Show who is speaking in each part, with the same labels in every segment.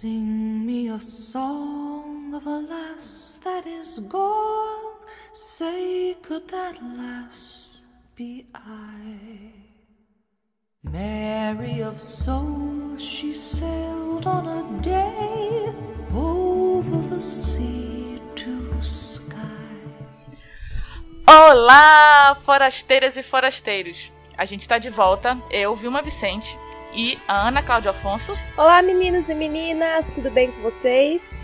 Speaker 1: Sing me a song of a lass that is gone. Say, could that lass be I? Mary of soul, she sailed on a day over the sea to sky.
Speaker 2: Olá, forasteiras e forasteiros! A gente tá de volta, eu, Vilma Vicente e a Ana Cláudia Afonso.
Speaker 3: Olá, meninos e meninas, tudo bem com vocês?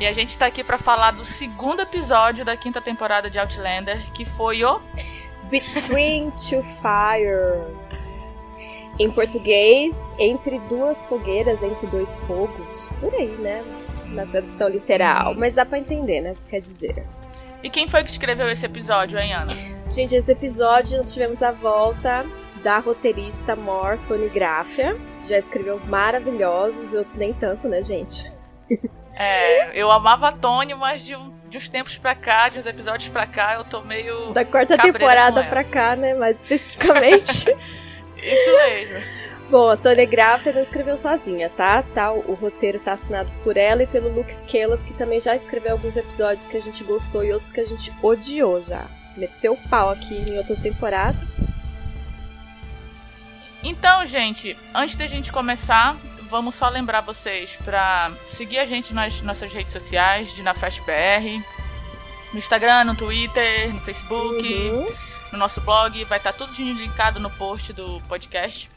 Speaker 2: E a gente tá aqui para falar do segundo episódio da quinta temporada de Outlander, que foi o
Speaker 3: Between Two Fires. Em português, entre duas fogueiras, entre dois fogos. Por aí, né? Na tradução literal. Mas dá pra entender, né? O que quer dizer.
Speaker 2: E quem foi que escreveu esse episódio, hein, Ana?
Speaker 3: Gente, esse episódio nós tivemos a volta da roteirista Mor Tony Graffia. que Já escreveu maravilhosos e outros nem tanto, né, gente?
Speaker 2: É, eu amava a Tony, mas de, um, de uns tempos pra cá, de uns episódios pra cá, eu tô meio.
Speaker 3: Da quarta temporada pra cá, né? Mais especificamente.
Speaker 2: Isso mesmo.
Speaker 3: Bom, a Tony Graffia não escreveu sozinha, tá? tá? O, o roteiro tá assinado por ela e pelo Luke Skelas, que também já escreveu alguns episódios que a gente gostou e outros que a gente odiou já. Meteu pau aqui em outras temporadas.
Speaker 2: Então, gente, antes da gente começar, vamos só lembrar vocês pra seguir a gente nas nossas redes sociais, de NaFestBR, no Instagram, no Twitter, no Facebook,
Speaker 3: Uhum.
Speaker 2: no nosso blog, vai estar tudo linkado no post do podcast.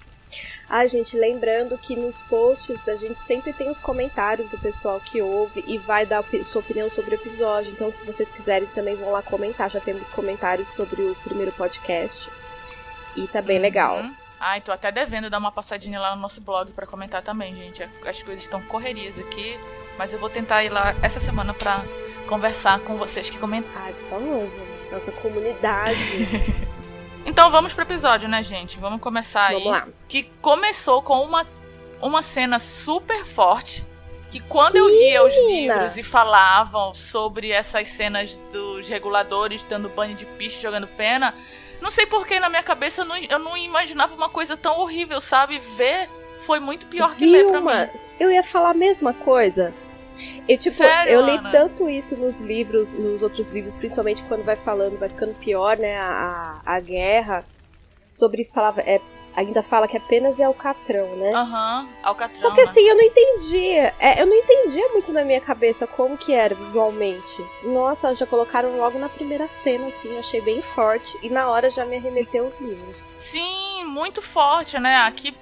Speaker 3: Ah, gente, lembrando que nos posts a gente sempre tem os comentários do pessoal que ouve e vai dar sua opinião sobre o episódio. Então, se vocês quiserem, também vão lá comentar. Já temos comentários sobre o primeiro podcast. E tá bem legal.
Speaker 2: Ai, tô até devendo dar uma passadinha lá no nosso blog pra comentar também, gente. As coisas estão correrias aqui, mas eu vou tentar ir lá essa semana pra conversar com vocês que comentaram.
Speaker 3: Ai, por favor, nossa comunidade.
Speaker 2: Então vamos pro episódio, né, gente? Vamos começar aí.
Speaker 3: Vamos lá.
Speaker 2: Que começou com uma, uma cena super forte. Que quando eu lia os livros e falavam sobre essas cenas dos reguladores dando banho de piche, jogando pena, não sei porquê na minha cabeça eu não, eu não imaginava uma coisa tão horrível, sabe? Ver foi muito pior que ler pra
Speaker 3: Vilma,
Speaker 2: mim.
Speaker 3: eu ia falar a mesma coisa. E, tipo,
Speaker 2: Sério,
Speaker 3: eu li
Speaker 2: Ana?
Speaker 3: tanto isso nos livros, nos outros livros, principalmente quando vai falando, vai ficando pior, né, a, a, a guerra. Sobre, falava, é, ainda fala que apenas é Alcatrão, né?
Speaker 2: Aham, Alcatrão.
Speaker 3: Só que
Speaker 2: né?
Speaker 3: assim, eu não entendia. É, eu não entendia muito na minha cabeça como que era visualmente. Nossa, já colocaram logo na primeira cena, assim, eu achei bem forte. E na hora já me arremeteu os livros.
Speaker 2: Sim, muito forte, né? Aqui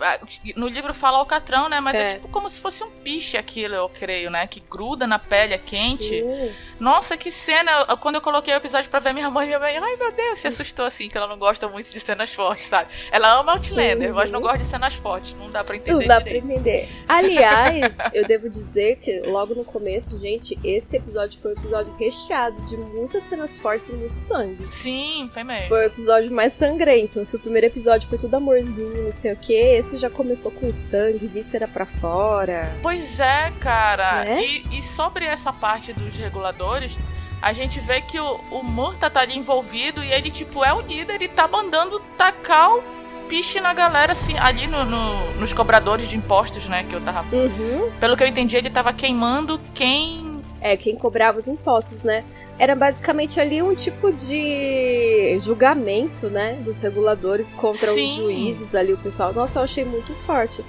Speaker 2: no livro fala alcatrão, né? Mas é.
Speaker 3: É.
Speaker 2: tipo como se fosse um piche aquilo, eu creio, né? Que gruda na pele, é quente.
Speaker 3: Sim.
Speaker 2: Nossa, que cena! Quando eu coloquei o episódio pra ver minha mãe, minha mãe, ai meu Deus, se assustou assim, que ela não gosta muito de cenas fortes, sabe? Ela ama Outlander,
Speaker 3: Uhum.
Speaker 2: mas não gosta de cenas fortes. Não dá pra entender
Speaker 3: Não dá pra
Speaker 2: direito.
Speaker 3: entender. Aliás, eu devo dizer que logo no começo, gente, esse episódio foi um episódio recheado de muitas cenas fortes e muito sangue.
Speaker 2: Sim, foi mesmo.
Speaker 3: Foi o episódio mais sangrento. Se o primeiro episódio foi tudo amorzinho, não sei o que, esse já começou com sangue, víscera pra fora.
Speaker 2: Pois é, cara.
Speaker 3: Né?
Speaker 2: E, e sobre essa parte dos reguladores, a gente vê que o, o Murta tá ali envolvido e ele, tipo, é o líder e tá mandando tacar o piche na galera, assim, ali no, no- nos cobradores de impostos, né? Que eu tava.
Speaker 3: Uhum.
Speaker 2: Pelo que eu entendi, ele tava queimando quem.
Speaker 3: É, quem cobrava os impostos, né? Era basicamente ali um tipo de julgamento, né? Dos reguladores contra
Speaker 2: Sim.
Speaker 3: os juízes ali, o pessoal. Nossa, eu achei muito forte.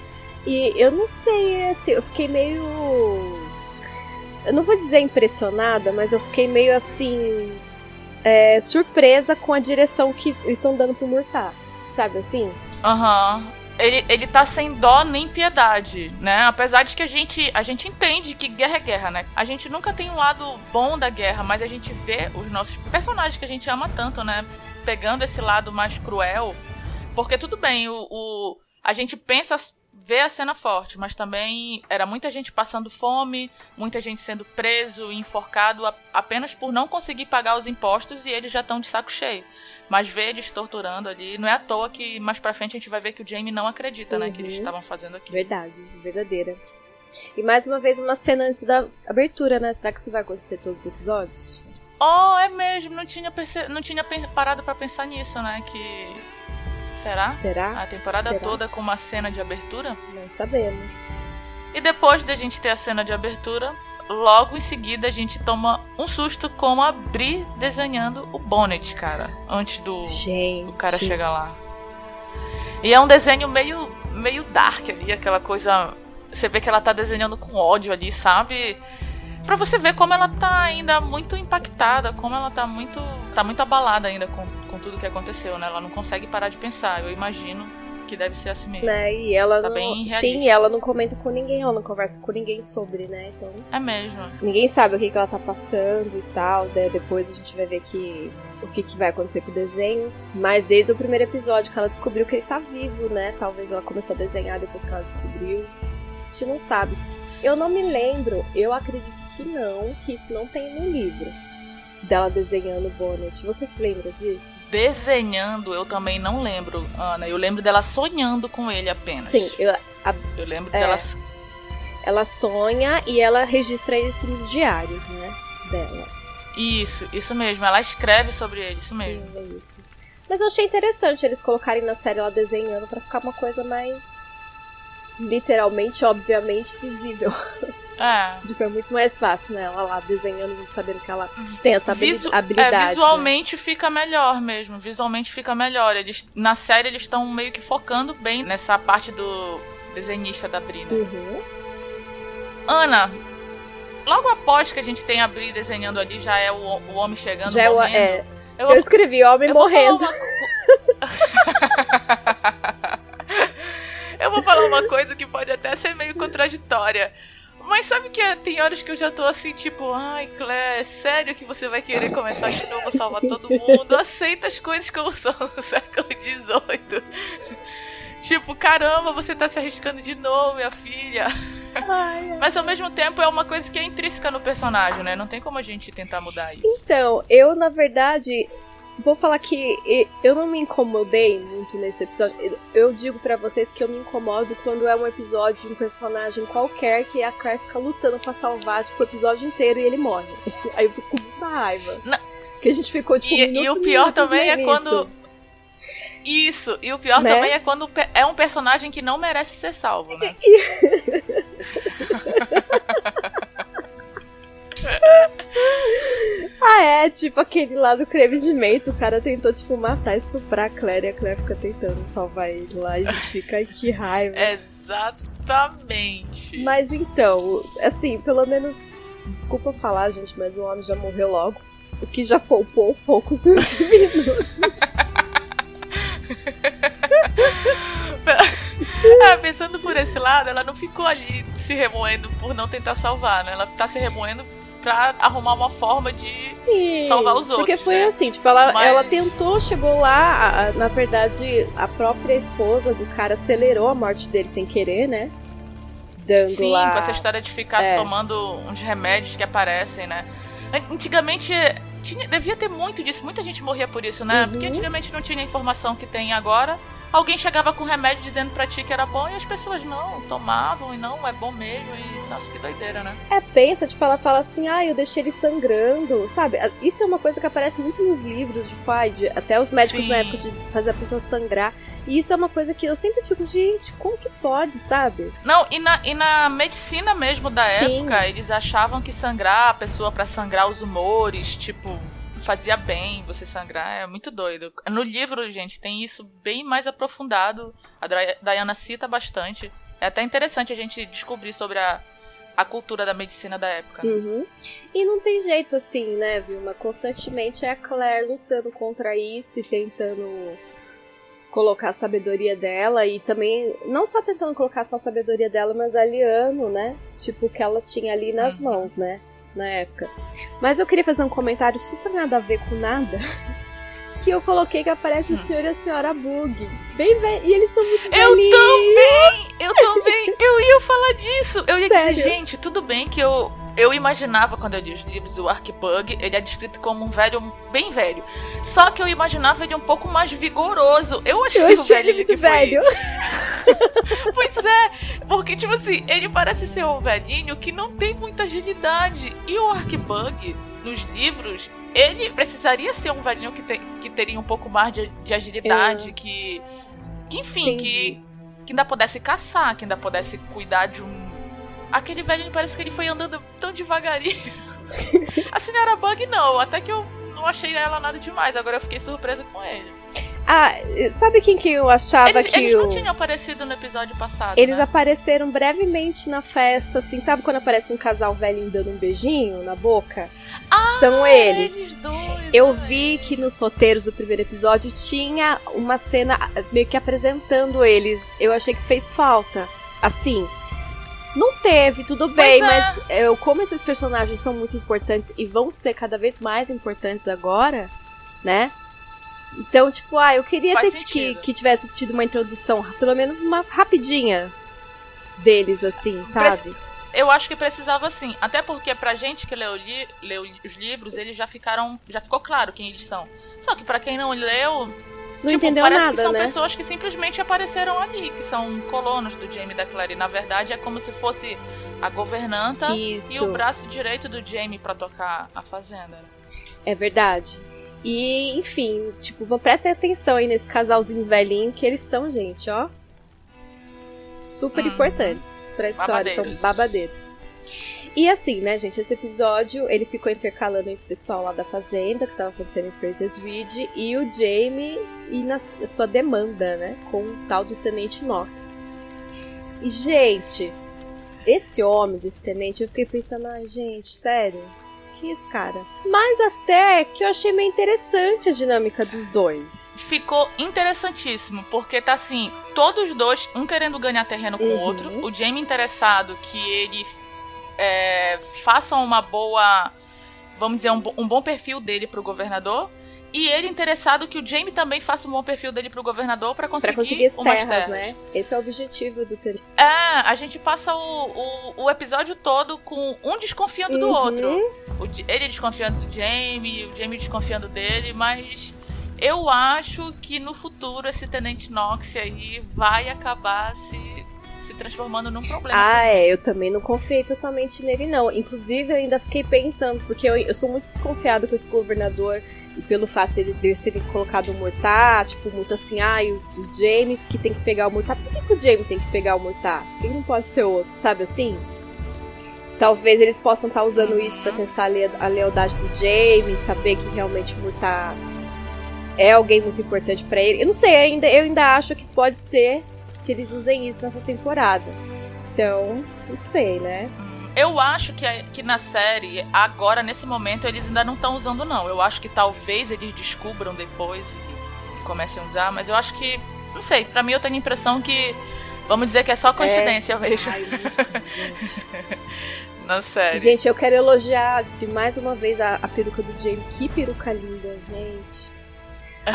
Speaker 3: E eu não sei, assim, eu fiquei meio. Eu não vou dizer impressionada, mas eu fiquei meio assim. é, surpresa com a direção que estão dando pro Murtar. Sabe assim?
Speaker 2: Aham. Ele, ele tá sem dó nem piedade, né? Apesar de que a gente, a gente entende que guerra é guerra, né? A gente nunca tem um lado bom da guerra, mas a gente vê os nossos personagens que a gente ama tanto, né? Pegando esse lado mais cruel. Porque tudo bem, o, o- a gente pensa, vê a cena forte, mas também era muita gente passando fome, muita gente sendo preso e enforcado a- apenas por não conseguir pagar os impostos e eles já estão de saco cheio. Mas ver eles torturando ali, não é à toa que mais pra frente a gente vai ver que o Jamie não acredita, né, que eles
Speaker 3: Uhum.
Speaker 2: estavam fazendo aqui.
Speaker 3: Verdade, verdadeira. E mais uma vez, uma cena antes da abertura, né? Será que isso vai acontecer todos os episódios?
Speaker 2: Oh, é mesmo, não tinha, perce... não tinha parado pra pensar nisso, né, que... Será?
Speaker 3: Será?
Speaker 2: A temporada
Speaker 3: Será?
Speaker 2: toda com uma cena de abertura?
Speaker 3: Não sabemos.
Speaker 2: E depois da gente ter a cena de abertura, logo em seguida a gente toma um susto com a Bri desenhando o Bonnet, cara, antes do, do cara chegar lá. E é um desenho meio meio dark ali, aquela coisa, você vê que ela tá desenhando com ódio ali, sabe? Pra você ver como ela tá ainda muito impactada, como ela tá muito tá muito abalada ainda com, com tudo que aconteceu, né? Ela não consegue parar de pensar. Eu imagino que deve ser assim mesmo.
Speaker 3: Né? E ela tá não... bem Sim, ela não comenta com ninguém, ela não conversa com ninguém sobre, né? Então.
Speaker 2: É mesmo.
Speaker 3: Ninguém sabe o que, que ela tá passando e tal. Né? Depois a gente vai ver que o que, que vai acontecer com o desenho. Mas desde o primeiro episódio que ela descobriu que ele tá vivo, né? Talvez ela começou a desenhar depois que ela descobriu. A gente não sabe. Eu não me lembro, eu acredito que não, que isso não tem no livro dela desenhando o Bonnet. Você se lembra disso?
Speaker 2: Desenhando, eu também não lembro, Ana. Eu lembro dela sonhando com ele apenas.
Speaker 3: Sim, eu, a,
Speaker 2: eu lembro é, dela.
Speaker 3: Ela sonha e ela registra isso nos diários, né? Dela.
Speaker 2: Isso, isso mesmo. Ela escreve sobre ele, isso mesmo.
Speaker 3: É isso. Mas eu achei interessante eles colocarem na série ela desenhando para ficar uma coisa mais literalmente, obviamente, visível.
Speaker 2: É.
Speaker 3: É muito mais fácil, né? Ela lá desenhando, sabendo que ela tem essa Visu habilidade. É,
Speaker 2: visualmente
Speaker 3: né?
Speaker 2: fica melhor mesmo. Visualmente fica melhor. Eles, na série eles estão meio que focando bem nessa parte do desenhista da Bri, né?
Speaker 3: Uhum.
Speaker 2: Ana, logo após que a gente tem a Bri desenhando ali, já é o, o homem chegando
Speaker 3: já morrendo. É, é. Eu, eu escrevi homem eu morrendo. Uma...
Speaker 2: eu vou falar uma coisa que pode até ser meio contraditória. Mas sabe que é, tem horas que eu já tô assim, tipo, ai, Claire, sério que você vai querer começar de novo a salvar todo mundo? Aceita as coisas como são no século XVIII. tipo, caramba, você tá se arriscando de novo, minha filha. Ai, Mas ao mesmo tempo é uma coisa que é intrínseca no personagem, né? Não tem como a gente tentar mudar isso.
Speaker 3: Então, eu, na verdade, Vou falar que eu não me incomodei muito nesse episódio. Eu digo para vocês que eu me incomodo quando é um episódio de um personagem qualquer que a Claire fica lutando para salvar, tipo, o episódio inteiro e ele morre. Aí eu fico com muita raiva. Não. Que a gente ficou, tipo,
Speaker 2: E, e o pior também é quando. Isso, e o pior né? também é quando é um personagem que não merece ser salvo, né?
Speaker 3: ah, é, tipo aquele lá do creme de mento. O cara tentou, tipo, matar, estuprar a Claire e a Claire fica tentando salvar ele lá e a gente fica, ai, que raiva.
Speaker 2: Exatamente.
Speaker 3: Mas então, assim, pelo menos, desculpa falar, gente, mas o homem já morreu logo. O que já poupou poucos minutos.
Speaker 2: é, pensando por esse lado, ela não ficou ali se remoendo por não tentar salvar, né? Ela tá se remoendo pra arrumar uma forma de Sim, salvar os outros.
Speaker 3: Porque foi
Speaker 2: né?
Speaker 3: assim, tipo, ela, Mas... ela tentou, chegou lá, a, na verdade, a própria esposa do cara acelerou a morte dele sem querer, né? Dando
Speaker 2: Sim,
Speaker 3: lá...
Speaker 2: com essa história de ficar é. tomando uns remédios que aparecem, né? Antigamente tinha, devia ter muito disso, muita gente morria por isso, né? Uhum. Porque antigamente não tinha a informação que tem agora alguém chegava com remédio dizendo pra ti que era bom e as pessoas não, tomavam e não, é bom mesmo. E nossa, que doideira, né?
Speaker 3: É, pensa, tipo, ela fala assim, ah, eu deixei ele sangrando, sabe? Isso é uma coisa que aparece muito nos livros, tipo, ai, de, até os médicos Sim. na época de fazer a pessoa sangrar. E isso é uma coisa que eu sempre fico, gente, como que pode, sabe?
Speaker 2: Não, e na, e na medicina mesmo da Sim. época, eles achavam que sangrar a pessoa para sangrar os humores, tipo, fazia bem você sangrar, é muito doido. No livro, gente, tem isso bem mais aprofundado. A Diana cita bastante. É até interessante a gente descobrir sobre a, a cultura da medicina da época.
Speaker 3: Né? Uhum. E não tem jeito assim, né, Vilma? Constantemente é a Claire lutando contra isso e tentando colocar a sabedoria dela e também não só tentando colocar só a sabedoria dela, mas aliando, né? Tipo, que ela tinha ali nas uhum. mãos, né? Na época. Mas eu queria fazer um comentário super nada a ver com nada. que eu coloquei que aparece hum. o senhor e a senhora Bug. Bem velho. E eles são muito
Speaker 2: Eu também! Eu também! eu ia falar disso! Eu ia Sério? dizer, gente, tudo bem que eu eu imaginava, quando eu li os livros, o Arkbug, ele é descrito como um velho bem velho. Só que eu imaginava ele um pouco mais vigoroso. Eu achei, eu achei o velho ele que velho. Foi... pois é, porque, tipo assim, ele parece ser um velhinho que não tem muita agilidade. E o Arkbug, nos livros, ele precisaria ser um velhinho que, te... que teria um pouco mais de, de agilidade, é. que... que. Enfim, que, que ainda pudesse caçar, que ainda pudesse cuidar de um aquele velhinho parece que ele foi andando tão devagarinho. a senhora Bug não, até que eu não achei ela nada demais, agora eu fiquei surpresa com ele.
Speaker 3: Ah, sabe quem que eu achava
Speaker 2: Eles,
Speaker 3: que
Speaker 2: eles
Speaker 3: o...
Speaker 2: não tinham aparecido no episódio passado.
Speaker 3: Eles
Speaker 2: né?
Speaker 3: apareceram brevemente na festa, assim, sabe quando aparece um casal velho dando um beijinho na boca?
Speaker 2: Ah,
Speaker 3: São eles.
Speaker 2: eles dois,
Speaker 3: Eu
Speaker 2: né?
Speaker 3: vi que nos roteiros do primeiro episódio tinha uma cena meio que apresentando eles. Eu achei que fez falta. Assim, não teve, tudo bem,
Speaker 2: é.
Speaker 3: mas eu, como esses personagens são muito importantes e vão ser cada vez mais importantes agora, né? Então, tipo, ah, eu queria que, que tivesse tido uma introdução, pelo menos uma rapidinha deles, assim, sabe?
Speaker 2: Eu acho que precisava sim. Até porque pra gente que leu, li- leu os livros, eles já ficaram. Já ficou claro quem eles são. Só que pra quem não leu,
Speaker 3: Não
Speaker 2: tipo,
Speaker 3: entendeu
Speaker 2: parece
Speaker 3: nada,
Speaker 2: que são
Speaker 3: né?
Speaker 2: pessoas que simplesmente apareceram ali, que são colonos do Jamie da Clary. Na verdade, é como se fosse a governanta e
Speaker 3: Isso.
Speaker 2: o braço direito do Jamie pra tocar a fazenda.
Speaker 3: É verdade. E, enfim, tipo, prestem atenção aí nesse casalzinho velhinho, que eles são, gente, ó. Super
Speaker 2: Uhum.
Speaker 3: importantes pra história, são
Speaker 2: Babadeiros.
Speaker 3: E assim, né, gente, esse episódio ele ficou intercalando entre o pessoal lá da fazenda, que tava acontecendo em Fraser's Ridge, e o Jamie e na sua demanda, né, com o tal do Tenente Knox. E, gente, esse homem desse tenente, eu fiquei pensando, ai, gente, sério, que é esse cara? Mas até que eu achei meio interessante a dinâmica dos dois.
Speaker 2: Ficou interessantíssimo, porque tá assim, todos dois, um querendo ganhar terreno com o
Speaker 3: Uhum.
Speaker 2: outro, o Jamie interessado que ele é, faça uma boa, vamos dizer, um, um bom perfil dele pro governador, e ele interessado que o Jamie também faça um bom perfil dele pro governador pra conseguir,
Speaker 3: Pra conseguir as terras,
Speaker 2: terras.
Speaker 3: né? Esse é o objetivo do tenente.
Speaker 2: É, a gente passa o, o, o episódio todo com um desconfiando do
Speaker 3: Uhum.
Speaker 2: outro. O ele desconfiando do Jamie, o Jamie desconfiando dele, mas eu acho que no futuro esse Tenente Knox aí vai acabar se transformando num problema.
Speaker 3: Ah, é, eu também não confiei totalmente nele, não. Inclusive, eu ainda fiquei pensando, porque eu, eu sou muito desconfiada com esse governador e pelo fato dele, deles terem colocado o Murtar, tipo, muito assim, ah, e o, o Jamie que tem que pegar o Murtar. Por que, que o Jamie tem que pegar o Murtar? Por que não pode ser outro, sabe assim? Talvez eles possam estar usando
Speaker 2: Uhum.
Speaker 3: isso pra testar a, le- a lealdade do Jamie, saber que realmente o Murtar é alguém muito importante pra ele. Eu não sei, ainda, eu ainda acho que pode ser que eles usem isso nessa temporada. Então, não sei, né?
Speaker 2: Eu acho que, que na série, agora, nesse momento, eles ainda não estão usando, não. Eu acho que talvez eles descubram depois e, e comecem a usar, mas eu acho que. Não sei, pra mim eu tenho a impressão que. Vamos dizer que é só coincidência mesmo
Speaker 3: Ai, isso, gente.
Speaker 2: na série.
Speaker 3: Gente, eu quero elogiar de mais uma vez a, a peruca do Jamie. Que peruca linda, gente.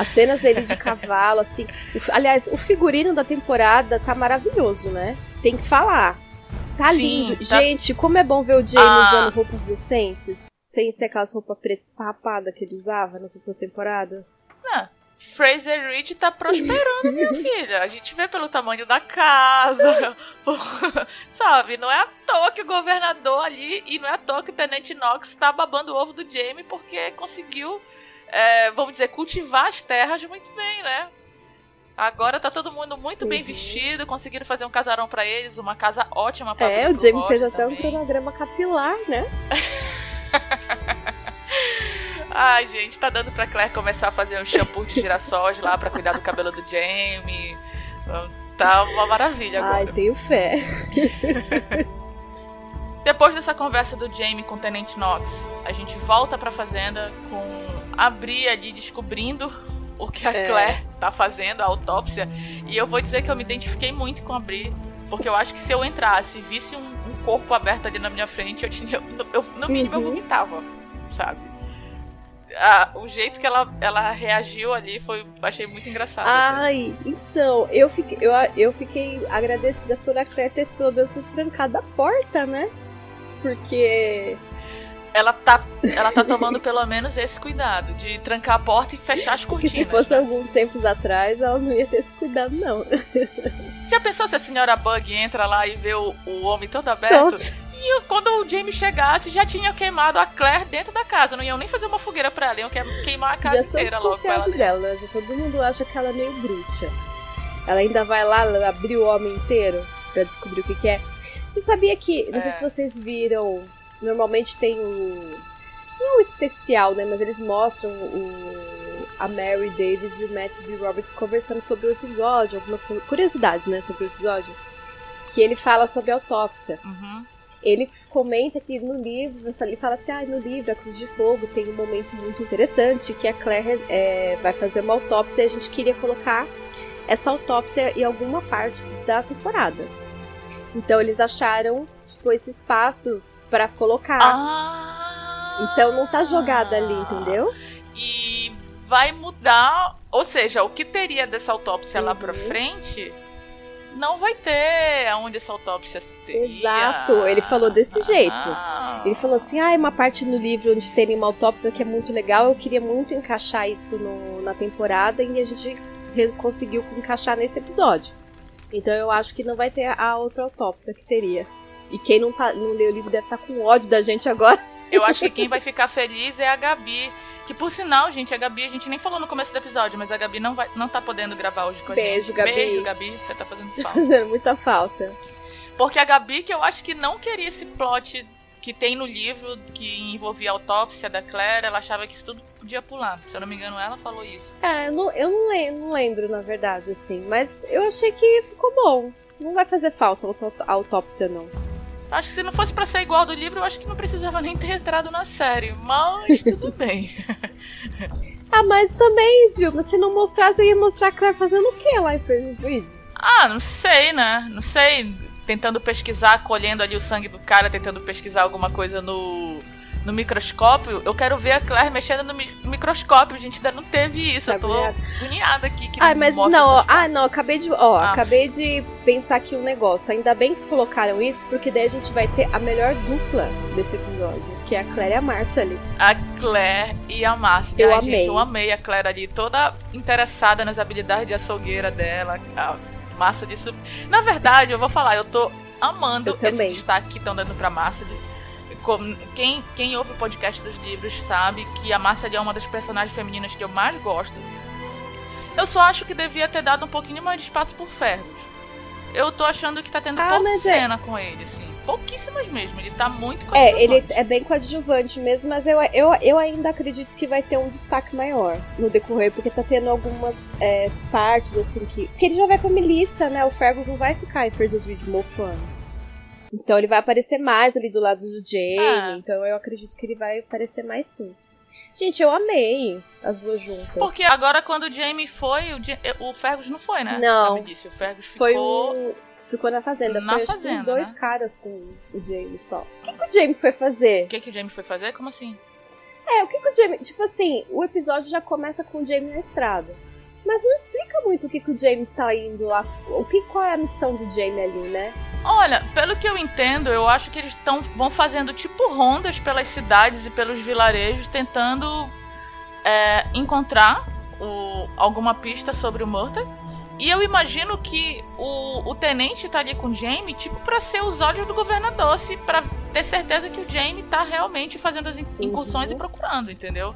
Speaker 3: As cenas dele de cavalo, assim. aliás, o figurino da temporada tá maravilhoso, né? Tem que falar. Tá
Speaker 2: Sim,
Speaker 3: lindo.
Speaker 2: tá-
Speaker 3: Gente, como é bom ver o Jamie
Speaker 2: Ah.
Speaker 3: usando roupas decentes. Sem ser aquelas roupas pretas esfarrapadas que ele usava nas outras temporadas.
Speaker 2: Ah, Fraser Ridge tá prosperando, minha filha. A gente vê pelo tamanho da casa. por- Sabe, não é à toa que o governador ali, e não é à toa que o Tenente Knox tá babando o ovo do Jamie, porque conseguiu, é, vamos dizer, cultivar as terras muito bem, né? Agora tá todo mundo muito bem
Speaker 3: Uhum.
Speaker 2: vestido, conseguiram fazer um casarão pra eles, uma casa ótima pra
Speaker 3: É, o Jamie fez até um
Speaker 2: também.
Speaker 3: cronograma capilar, né?
Speaker 2: Ai, gente, tá dando pra Claire começar a fazer um shampoo de girassóis lá pra cuidar do cabelo do Jamie. Tá uma maravilha agora.
Speaker 3: Ai, tenho fé.
Speaker 2: Depois dessa conversa do Jamie com o Tenente Knox, a gente volta pra fazenda com a Bri ali descobrindo o que a
Speaker 3: É.
Speaker 2: Claire tá fazendo, a autópsia. E eu vou dizer que eu me identifiquei muito com a Bri. Porque eu acho que se eu entrasse e visse um, um corpo aberto ali na minha frente, eu tinha. Eu, no mínimo eu
Speaker 3: Uhum.
Speaker 2: vomitava, sabe? O jeito que ela, ela reagiu ali foi. Achei muito engraçado.
Speaker 3: Ai, então, eu fiquei, eu, eu fiquei agradecida por a Claire ter pelo menos trancado a porta, né? Porque.
Speaker 2: Ela tá, ela tá tomando pelo menos esse cuidado de trancar a porta e fechar as
Speaker 3: Porque
Speaker 2: cortinas.
Speaker 3: se fosse
Speaker 2: né?
Speaker 3: alguns tempos atrás, ela não ia ter esse cuidado, não.
Speaker 2: Já pensou se a senhora Bug entra lá e vê o, o homem todo aberto?
Speaker 3: Nossa,
Speaker 2: E quando o Jamie chegasse, já tinha queimado a Claire dentro da casa. Não iam nem fazer uma fogueira pra ela, iam que- queimar a casa
Speaker 3: já
Speaker 2: inteira logo com ela
Speaker 3: dela? Já todo mundo acha que ela é meio bruxa. Ela ainda vai lá abrir o homem inteiro pra descobrir o que, que é. Você sabia que. Não sei
Speaker 2: É.
Speaker 3: se vocês viram. Normalmente tem o. Não o especial, né? Mas eles mostram o, a Mary Davis e o Matt B. Roberts conversando sobre o episódio, algumas cu- curiosidades, né? Sobre o episódio. Que ele fala sobre a autópsia.
Speaker 2: Uhum.
Speaker 3: Ele comenta que no livro, ele fala assim, ah, no livro, a Cruz de Fogo tem um momento muito interessante que a Claire é, vai fazer uma autópsia e a gente queria colocar essa autópsia em alguma parte da temporada. Então eles acharam, tipo, esse espaço pra colocar.
Speaker 2: Ah!
Speaker 3: Então não tá jogada ali, entendeu?
Speaker 2: E vai mudar, ou seja, o que teria dessa autópsia lá pra
Speaker 3: Uhum.
Speaker 2: frente não vai ter onde essa autópsia teria.
Speaker 3: Exato, ele falou desse jeito.
Speaker 2: Ah.
Speaker 3: Ele falou assim, ah, uma parte no livro onde tem uma autópsia que é muito legal, eu queria muito encaixar isso no- na temporada e a gente conseguiu encaixar nesse episódio. Então eu acho que não vai ter a outra autópsia que teria. E quem não, tá, não leu o livro deve estar com ódio da gente agora.
Speaker 2: Eu acho que quem vai ficar feliz é a Gabi. Que por sinal, gente, a Gabi, a gente nem falou no começo do episódio, mas a Gabi não, vai, não tá podendo gravar hoje com a
Speaker 3: Beijo,
Speaker 2: gente.
Speaker 3: Gabi.
Speaker 2: Beijo, Gabi. Você tá fazendo
Speaker 3: Tá
Speaker 2: falta.
Speaker 3: fazendo muita falta.
Speaker 2: Porque a Gabi, que eu acho que não queria esse plot que tem no livro que envolvia a autópsia da Claire, ela achava que isso tudo podia pular. Se eu não me engano, ela falou isso.
Speaker 3: É, eu não, eu não, lembro, na verdade, assim. Mas eu achei que ficou bom. Não vai fazer falta a autó- a autópsia, não.
Speaker 2: Acho que se não fosse pra ser igual ao do livro, eu acho que não precisava nem ter entrado na série. Mas tudo bem.
Speaker 3: Ah, mas também, viu? Mas se não mostrasse, eu ia mostrar a Claire fazendo o que lá em Fernando Vídeo?
Speaker 2: Ah, não sei, né? Não sei. Tentando pesquisar, colhendo ali o sangue do cara, tentando pesquisar alguma coisa no, no microscópio. Eu quero ver a Claire mexendo no mi- microscópio. A gente ainda não teve isso.
Speaker 3: Tá
Speaker 2: eu tô
Speaker 3: agoniada.
Speaker 2: aqui. Que
Speaker 3: Ah, mas não, ah, não, acabei de, ó,
Speaker 2: Ah.
Speaker 3: acabei de pensar aqui um negócio. Ainda bem que colocaram isso, porque daí a gente vai ter a melhor dupla desse episódio, que é a Claire e a Marcia ali.
Speaker 2: A Claire e a Márcia.
Speaker 3: Eu
Speaker 2: Ai,
Speaker 3: amei.
Speaker 2: gente, eu amei a Claire ali, toda interessada nas habilidades de açougueira dela. A Márcia de. Na verdade, eu vou falar, eu tô amando
Speaker 3: Eu
Speaker 2: esse destaque que estão dando pra Márcia. Como- Quem, quem ouve o podcast dos livros sabe que a Márcia é uma das personagens femininas que eu mais gosto. Eu só acho que devia ter dado um pouquinho mais de espaço pro Fergus. Eu tô achando que tá tendo
Speaker 3: Ah,
Speaker 2: pouca
Speaker 3: é-
Speaker 2: cena com ele, assim. Pouquíssimas mesmo. Ele tá muito
Speaker 3: É, ele
Speaker 2: coadjuvante.
Speaker 3: é bem coadjuvante mesmo, mas eu, eu, eu ainda acredito que vai ter um destaque maior no decorrer, porque tá tendo algumas é, partes, assim, que. Porque ele já vai pra milícia, né? O Fergus não vai ficar em First Read mofando. Então ele vai aparecer mais ali do lado do Jamie,
Speaker 2: Ah.
Speaker 3: então eu acredito que ele vai aparecer mais sim. Gente, eu amei as duas juntas.
Speaker 2: Porque agora quando o Jamie foi, o, Ja- o Fergus não foi, né?
Speaker 3: Não.
Speaker 2: Disse, o Fergus
Speaker 3: Foi
Speaker 2: ficou...
Speaker 3: um. Ficou na fazenda.
Speaker 2: Na
Speaker 3: foi
Speaker 2: fazenda,
Speaker 3: os dois
Speaker 2: né?
Speaker 3: caras com o Jamie só. O que, que o Jamie foi fazer?
Speaker 2: O que, que o Jamie foi fazer? Como assim?
Speaker 3: É, o que, que o Jamie. Tipo assim, o episódio já começa com o Jamie na estrada. Mas não explica muito o que, que o Jamie tá indo lá. O que, qual é a missão do Jamie ali, né?
Speaker 2: Olha, pelo que eu entendo, eu acho que eles tão, vão fazendo tipo rondas pelas cidades e pelos vilarejos, tentando é, encontrar o- alguma pista sobre o Murta. E eu imagino que o, o tenente tá ali com o Jamie, tipo, pra ser os olhos do governador, se, pra ter certeza que o Jamie tá realmente fazendo as in- incursões
Speaker 3: Uhum.
Speaker 2: e procurando, entendeu?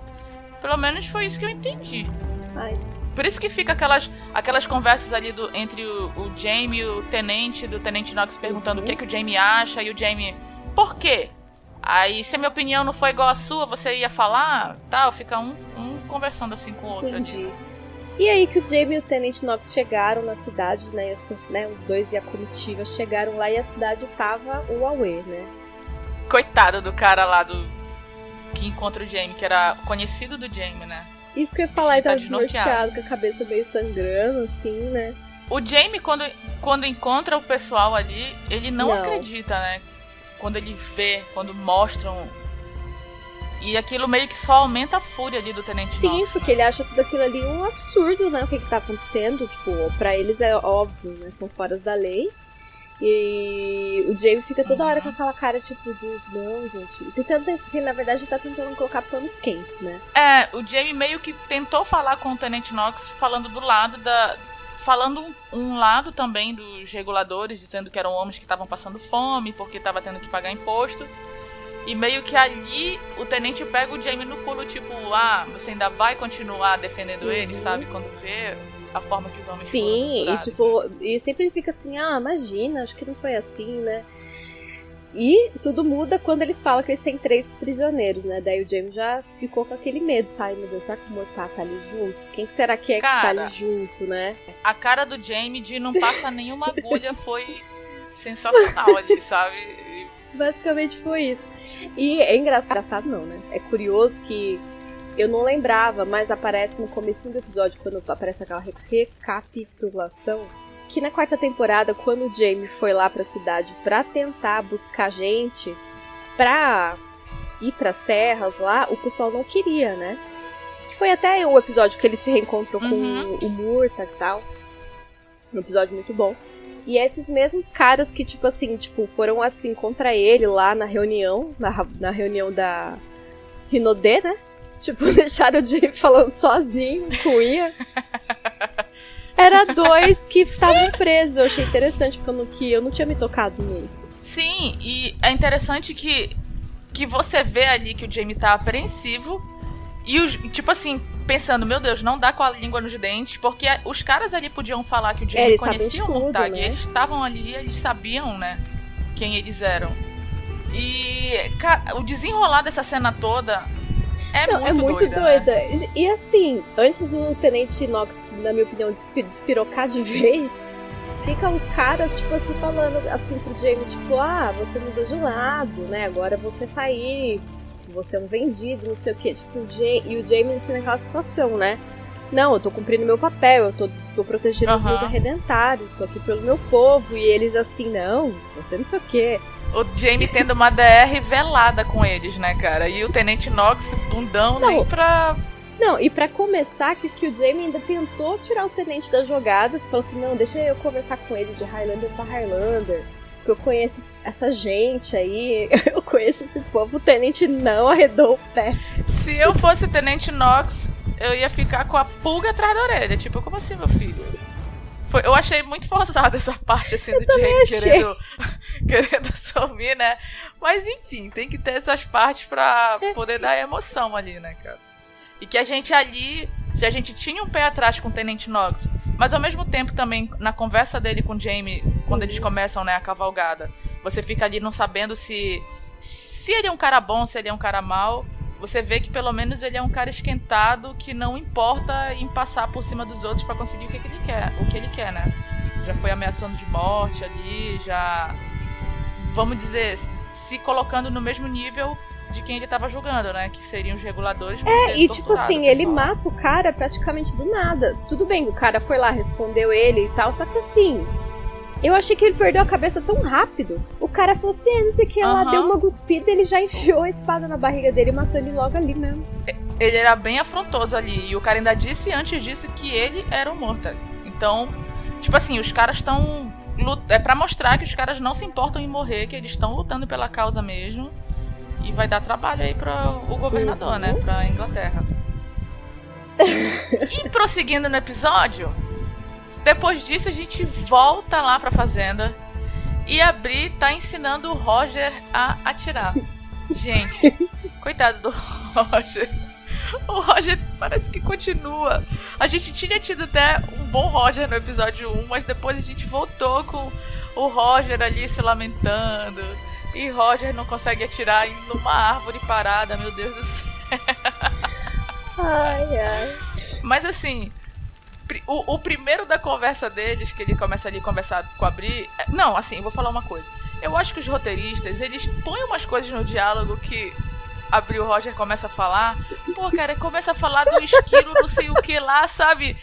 Speaker 2: Pelo menos foi isso que eu entendi.
Speaker 3: Ai,
Speaker 2: Por isso que fica aquelas, aquelas conversas ali do, entre o, o Jamie e o tenente, do tenente Knox perguntando
Speaker 3: Uhum.
Speaker 2: o que, que o Jamie acha, e o Jamie, por quê? Aí, se a minha opinião não foi igual à sua, você ia falar? Tal, fica um, um conversando assim com o outro.
Speaker 3: entendi. E aí que o Jamie e o Tenente Knox chegaram na cidade, né? isso, né, Os dois e a comitiva chegaram lá e a cidade tava o Aue, né?
Speaker 2: Coitado do cara lá do. Que encontra o Jamie, que era conhecido do Jamie, né?
Speaker 3: Isso que eu ia falar,
Speaker 2: Ele tá desnorteado,
Speaker 3: com a cabeça meio sangrando, assim, né?
Speaker 2: O Jamie, quando, quando encontra o pessoal ali, ele não,
Speaker 3: Não.
Speaker 2: acredita, né? Quando ele vê, quando mostram. E aquilo meio que só aumenta a fúria ali do Tenente
Speaker 3: Sim,
Speaker 2: Knox,
Speaker 3: porque
Speaker 2: né?
Speaker 3: ele acha tudo aquilo ali um absurdo, né? O que, que tá acontecendo. Tipo, pra eles é óbvio, né? São fora da lei. E o Jamie fica toda hora com aquela cara, tipo, de não, gente. Tentando, que na verdade tá tentando colocar panos quentes, né?
Speaker 2: É, o Jamie meio que tentou falar com o Tenente Knox, falando do lado da. Falando um, um lado também dos reguladores, dizendo que eram homens que estavam passando fome, porque tava tendo que pagar imposto. E meio que ali o tenente pega o Jamie no pulo, tipo, ah, você ainda vai continuar defendendo
Speaker 3: Uhum.
Speaker 2: ele, sabe? Quando vê a forma que os homens foram
Speaker 3: Sim, e
Speaker 2: torturados.
Speaker 3: tipo, e sempre ele fica assim, ah, imagina, acho que não foi assim, né? E tudo muda quando eles falam que eles têm três prisioneiros, né? Daí o Jamie já ficou com aquele medo, sabe? Meu Deus, será que o Mortar tá ali junto? Quem será que é
Speaker 2: Cara,
Speaker 3: que tá ali junto, né?
Speaker 2: A cara do Jamie de não passa nenhuma agulha foi sensacional ali, sabe?
Speaker 3: Basicamente foi isso. E é engraçado, engraçado não, né? É curioso que eu não lembrava, mas aparece no começo do episódio, quando aparece aquela recapitulação, que na quarta temporada, quando o Jamie foi lá pra cidade pra tentar buscar gente pra ir pras terras lá, o pessoal não queria, né? Que foi até o episódio que ele se reencontrou
Speaker 2: Uhum.
Speaker 3: com o Murta e tal. Um episódio muito bom. E esses mesmos caras que, tipo assim, tipo, foram assim contra ele lá na reunião, na, na reunião da Rinodê, né? Tipo, deixaram o Jamie falando sozinho, com Ia. Era dois que estavam presos. Eu achei interessante, porque eu não, que eu não tinha me tocado nisso.
Speaker 2: Sim, e é interessante que, que você vê ali que o Jamie tá apreensivo. E, os, tipo assim, pensando, meu Deus, não dá com a língua nos dentes, porque os caras ali podiam falar que o
Speaker 3: É,
Speaker 2: Jamie
Speaker 3: sabem
Speaker 2: conhecia o Murtag.
Speaker 3: né?
Speaker 2: Eles estavam ali, eles sabiam, né, quem eles eram. E ca- o desenrolar dessa cena toda é
Speaker 3: Não,
Speaker 2: muito,
Speaker 3: é muito
Speaker 2: doida. né?
Speaker 3: doida. E assim, antes do Tenente Knox, na minha opinião, despi- despirocar de vez, fica os caras, tipo assim, falando assim pro Jamie, tipo, ah, você mudou de lado, né? Agora você tá aí, você é um vendido, não sei o quê. Tipo, o e o Jamie assim naquela situação, né? Não, eu tô cumprindo meu papel, eu tô, tô protegendo os
Speaker 2: Aham.
Speaker 3: meus arredentários, tô aqui pelo meu povo. E eles assim, não, você não sei o quê.
Speaker 2: O Jamie tendo uma DR velada com eles, né, cara? E o Tenente Knox, bundão,
Speaker 3: Não.
Speaker 2: nem pra.
Speaker 3: Não, e pra começar, que, que o Jamie ainda tentou tirar o tenente da jogada, que falou assim: não, deixa eu conversar com ele de Highlander pra Highlander. Que eu conheço essa gente aí, eu conheço esse povo. O tenente não arredou o pé.
Speaker 2: Se eu fosse o Tenente Knox, eu ia ficar com a pulga atrás da orelha. Tipo, como assim, meu filho? Foi, eu achei muito forçada essa parte, assim, do Jamie
Speaker 3: achei.
Speaker 2: querendo, querendo assumir, né? Mas, enfim, tem que ter essas partes pra poder dar emoção ali, né, cara? E que a gente ali, se a gente tinha um pé atrás com o Tenente Knox, mas ao mesmo tempo também, na conversa dele com o Jamie, quando eles começam, né, a cavalgada, você fica ali não sabendo se, se ele é um cara bom, se ele é um cara mau. Você vê que pelo menos ele é um cara esquentado que não importa em passar por cima dos outros pra conseguir o que, que ele quer, o que ele quer, né? Já foi ameaçando de morte ali, já vamos dizer, se colocando no mesmo nível de quem ele tava julgando, né? Que seriam os reguladores.
Speaker 3: É, e tipo assim, ele mata o cara praticamente do nada. Tudo bem, o cara foi lá, respondeu ele e tal, só que assim. Eu achei que ele perdeu a cabeça tão rápido. O cara falou assim, é, não sei o que, ela deu uma cuspida, ele já enfiou a espada na barriga dele e matou ele logo ali mesmo.
Speaker 2: Ele era bem afrontoso ali. E o cara ainda disse antes disso que ele era o Mortag. Então, tipo assim, os caras estão. É pra mostrar que os caras não se importam em morrer, que eles estão lutando pela causa mesmo. E vai dar trabalho aí para o governador,
Speaker 3: Uhum.
Speaker 2: né? Pra Inglaterra. e prosseguindo no episódio, depois disso a gente volta lá pra fazenda. E a Bri tá ensinando o Roger a atirar. Gente, coitado do Roger. O Roger parece que continua. A gente tinha tido até um bom Roger no episódio 1, mas depois a gente voltou com o Roger ali se lamentando. E Roger não consegue atirar em numa árvore parada, meu Deus do céu.
Speaker 3: Ai, ai.
Speaker 2: Mas assim, o, o primeiro da conversa deles, que ele começa ali a conversar com a Bri. é- Não, assim, vou falar uma coisa. Eu acho que os roteiristas, eles põem umas coisas no diálogo que a Bri o Roger começa a falar. Pô, cara, começa a falar do esquilo, não sei o que lá, sabe?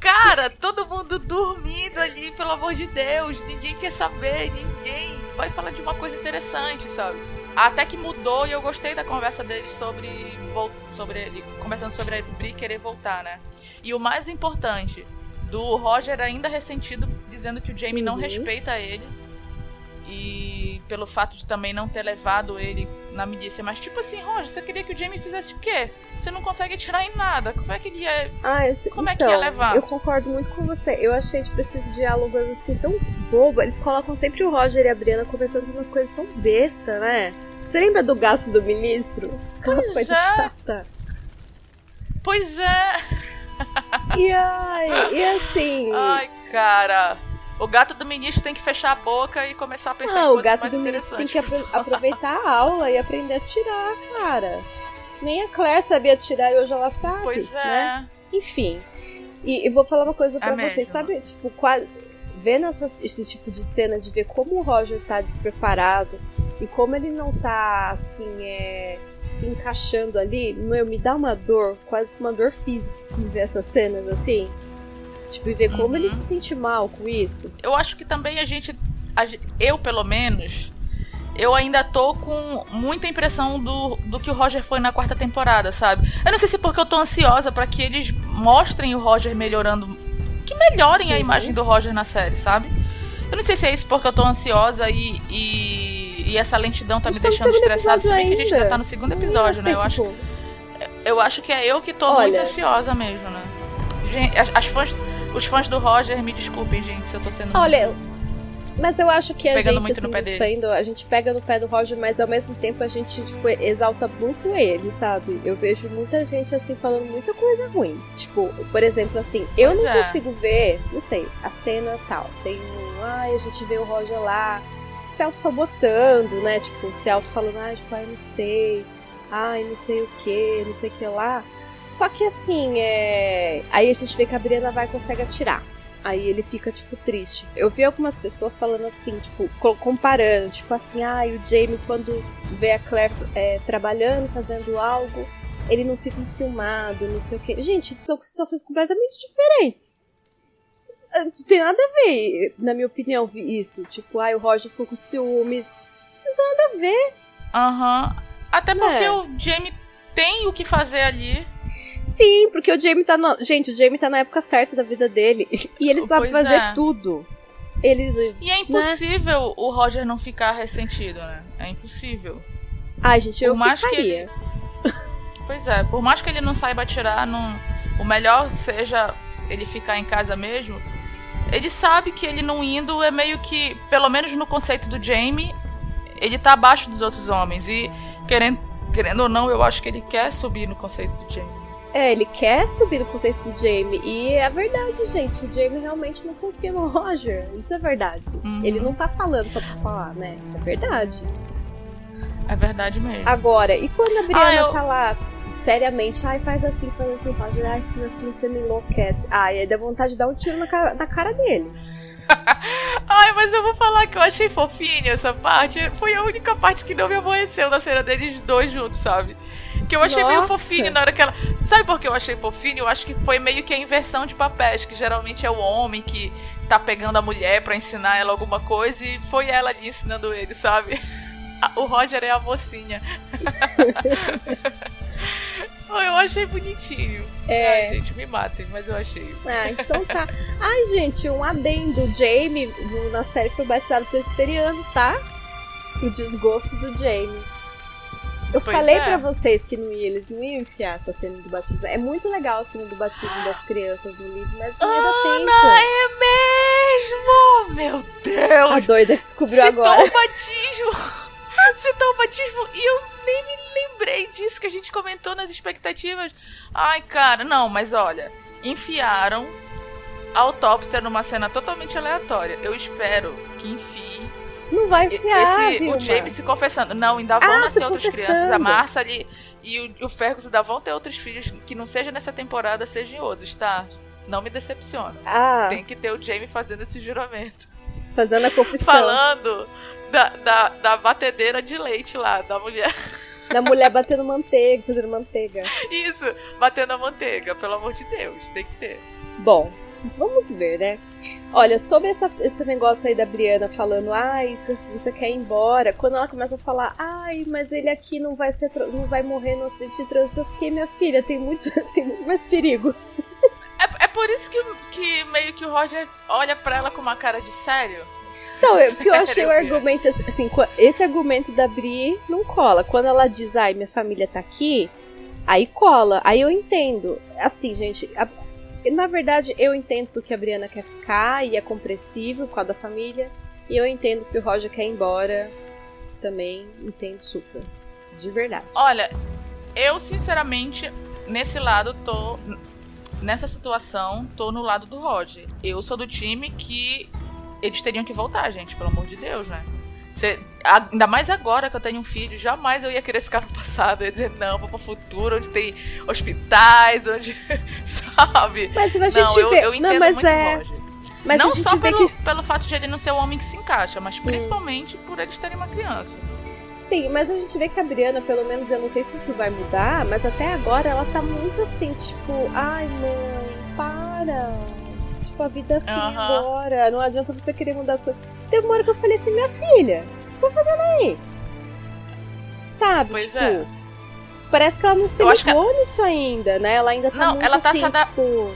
Speaker 2: Cara, todo mundo dormindo ali, pelo amor de Deus. Ninguém quer saber, ninguém vai falar de uma coisa interessante, sabe? Até que mudou e eu gostei da conversa deles sobre, sobre ele, conversando sobre a Bri querer voltar, né? E o mais importante, do Roger ainda ressentido, dizendo que o Jamie não
Speaker 3: Uhum.
Speaker 2: respeita ele. E pelo fato de também não ter levado ele na milícia. Mas tipo assim, Roger, você queria que o Jamie fizesse o quê? Você não consegue atirar em nada. Como é que ele ia.
Speaker 3: Ah, esse-
Speaker 2: Como é que
Speaker 3: então,
Speaker 2: ia levar?
Speaker 3: Eu concordo muito com você. Eu achei, tipo, esses diálogos assim tão bobo. Eles colocam sempre o Roger e a Brianna conversando de umas coisas tão besta, né? Você lembra do gasto do ministro? Aquela
Speaker 2: Pois
Speaker 3: coisa
Speaker 2: é.
Speaker 3: chata.
Speaker 2: Pois é!
Speaker 3: E, ai, e assim.
Speaker 2: Ai, cara. O gato do ministro tem que fechar a boca e começar a pensar
Speaker 3: Ah,
Speaker 2: em
Speaker 3: o gato do ministro tem que aproveitar a aula e aprender a tirar, cara. Nem a Claire sabia tirar e hoje ela sabe.
Speaker 2: Pois é.
Speaker 3: né? Enfim. E, e vou falar uma coisa pra
Speaker 2: É
Speaker 3: vocês,
Speaker 2: mesmo.
Speaker 3: sabe? Tipo, quase. Vendo essas- esse tipo de cena, de ver como o Roger tá despreparado e como ele não tá, assim, é, se encaixando ali, meu, me dá uma dor, quase que uma dor física, ver essas cenas assim. Tipo, e ver como
Speaker 2: Uhum.
Speaker 3: ele se sente mal com isso.
Speaker 2: Eu acho que também a gente. a eu, pelo menos. Eu ainda tô com muita impressão do, do que o Roger foi na quarta temporada, sabe? Eu não sei se é porque eu tô ansiosa pra que eles mostrem o Roger melhorando. Que melhorem a
Speaker 3: Uhum.
Speaker 2: imagem do Roger na série, sabe? Eu não sei se é isso porque eu tô ansiosa e. e, e essa lentidão tá me deixando estressada, se bem que a gente ainda tá no segundo episódio, né? Eu acho, eu acho que é eu que tô
Speaker 3: Olha.
Speaker 2: muito ansiosa mesmo, né? Gente, as, as fãs, os fãs do Roger, me desculpem, gente, se eu tô sendo.
Speaker 3: Olha, mas eu acho que a
Speaker 2: Pegando
Speaker 3: gente,
Speaker 2: muito
Speaker 3: assim,
Speaker 2: no pé
Speaker 3: do
Speaker 2: dele.
Speaker 3: fandom, a gente pega no pé do Roger, mas ao mesmo tempo a gente, tipo, exalta muito ele, sabe? Eu vejo muita gente, assim, falando muita coisa ruim. Tipo, por exemplo, assim, eu
Speaker 2: Pois
Speaker 3: não
Speaker 2: é.
Speaker 3: consigo ver, não sei, a cena tal. Tem um, ai, a gente vê o Roger lá se auto-sabotando, né? Tipo, se auto falando, ai, tipo, ai, não sei, ai, não sei o que, não sei o que lá. Só que assim, é. Aí a gente vê que a Brianna vai e consegue atirar. Aí ele fica, tipo, triste. Eu vi algumas pessoas falando assim, tipo, co- comparando, tipo assim, ah, o Jamie, quando vê a Claire é, trabalhando, fazendo algo, ele não fica enciumado, não sei o quê. Gente, são situações completamente diferentes. Ah, Não tem nada a ver, na minha opinião, isso. Tipo, ah, o Roger ficou com ciúmes. Não tem nada a ver.
Speaker 2: Aham. Até porque
Speaker 3: É.
Speaker 2: o Jamie tem o que fazer ali.
Speaker 3: Sim, porque o Jamie tá no... Gente, o Jamie tá na época certa da vida dele. E ele sabe
Speaker 2: Pois
Speaker 3: fazer
Speaker 2: é.
Speaker 3: tudo. Ele.
Speaker 2: E é impossível o Roger não ficar ressentido, né? É impossível.
Speaker 3: Ai, gente, eu
Speaker 2: Por mais que
Speaker 3: ficaria.
Speaker 2: Pois é, por mais que ele não saiba atirar, não... o melhor seja ele ficar em casa mesmo. Ele sabe que ele não indo é meio que, pelo menos no conceito do Jamie, ele tá abaixo dos outros homens. E querendo, querendo ou não, eu acho que ele quer subir no conceito do Jamie.
Speaker 3: É, ele quer subir no conceito do Jamie. E é verdade, gente. O Jamie realmente não confia no Roger. Isso é verdade.
Speaker 2: Uhum.
Speaker 3: Ele não tá falando só pra falar, né? É verdade.
Speaker 2: É verdade mesmo.
Speaker 3: Agora, e quando a Brianna
Speaker 2: Ah, eu-
Speaker 3: tá lá, seriamente, ai, faz assim, faz assim, ai, assim, assim, você me enlouquece. Ai, aí dá vontade de dar um tiro na cara, na cara dele.
Speaker 2: Ai, mas eu vou falar que eu achei fofinho essa parte. Foi a única parte que não me aborreceu na cena deles dois juntos, sabe? Que eu achei meio
Speaker 3: Nossa.
Speaker 2: fofinho na hora que ela. Sabe por que eu achei fofinho? Eu acho que foi meio que a inversão de papéis, que geralmente é o homem que tá pegando a mulher pra ensinar ela alguma coisa e foi ela ali ensinando ele, sabe? O Roger é a mocinha. eu achei bonitinho.
Speaker 3: É.
Speaker 2: Ai, gente, me matem, mas eu achei.
Speaker 3: Ah, então tá. Ai, gente, um adendo. Jamie na série foi batizado presbiteriano, tá? O desgosto do Jamie. Eu
Speaker 2: Pois
Speaker 3: falei
Speaker 2: é.
Speaker 3: pra vocês que não ia, eles não iam enfiar essa cena do batismo. É muito legal a cena do batismo das crianças no livro, mas não ia dar
Speaker 2: Ana,
Speaker 3: tempo.
Speaker 2: é mesmo! Meu Deus!
Speaker 3: A doida descobriu
Speaker 2: Citou
Speaker 3: agora.
Speaker 2: o batismo! Citou o batismo e eu nem me lembrei disso que a gente comentou nas expectativas. Ai, cara, não, mas olha, enfiaram a autópsia numa cena totalmente aleatória. Eu espero que enfie
Speaker 3: Não vai enfiar,
Speaker 2: esse, o James se confessando. Não, ainda vão
Speaker 3: Ah,
Speaker 2: nascer outras crianças. A Marcia ali e o, o Fergus ainda vão ter outros filhos que não seja nessa temporada, seja em outros, tá? Não me decepciona.
Speaker 3: Ah,
Speaker 2: Tem que ter o Jamie fazendo esse juramento.
Speaker 3: fazendo a confissão
Speaker 2: Falando da, da, da batedeira de leite lá, da mulher.
Speaker 3: da mulher batendo manteiga, fazendo manteiga.
Speaker 2: Isso, batendo a manteiga, pelo amor de Deus, tem que ter.
Speaker 3: Bom, vamos ver, né? Olha, sobre essa- esse negócio aí da Briana falando, ai, isso você quer ir embora. Quando ela começa a falar, ai, mas ele aqui não vai ser, não vai morrer no acidente de trânsito, eu fiquei, minha filha, tem muito, tem muito mais perigo.
Speaker 2: É, é por isso que, que meio que o Roger olha pra ela com uma cara de sério.
Speaker 3: Então, eu, porque eu achei o argumento assim, esse argumento da Bri não cola. Quando ela diz, ai, minha família tá aqui, aí cola. Aí eu entendo. Assim, gente, a- na verdade eu entendo porque a Briana quer ficar e é compreensível por causa da família. E eu entendo que o Roger quer ir embora. Também entendo super. De verdade.
Speaker 2: Olha, eu sinceramente, nesse lado, tô. Nessa situação, tô no lado do Roger. Eu sou do time que eles teriam que voltar, gente, pelo amor de Deus, né? Cê, ainda mais agora que eu tenho um filho, jamais eu ia querer ficar no passado. Eu ia dizer, não, vou pro futuro, onde tem hospitais, onde. sabe?
Speaker 3: Mas a gente não, vê. Eu, eu não, mas é.
Speaker 2: Mas não só pelo, que... pelo fato de ele não ser o homem que se encaixa, mas principalmente hum. por eles terem uma criança.
Speaker 3: Sim, mas a gente vê que a Briana, pelo menos, eu não sei se isso vai mudar, mas até agora ela tá muito assim, tipo, ai, não, para. Tipo, a vida assim uhum. agora. Não adianta você querer mudar as coisas. Teve uma hora que eu falei assim, minha filha, o que você tá fazendo aí? Sabe?
Speaker 2: Pois
Speaker 3: tipo,
Speaker 2: é.
Speaker 3: Parece que ela não se eu ligou que... nisso ainda, né? Ela ainda tá não, muito ela tá assim, tipo...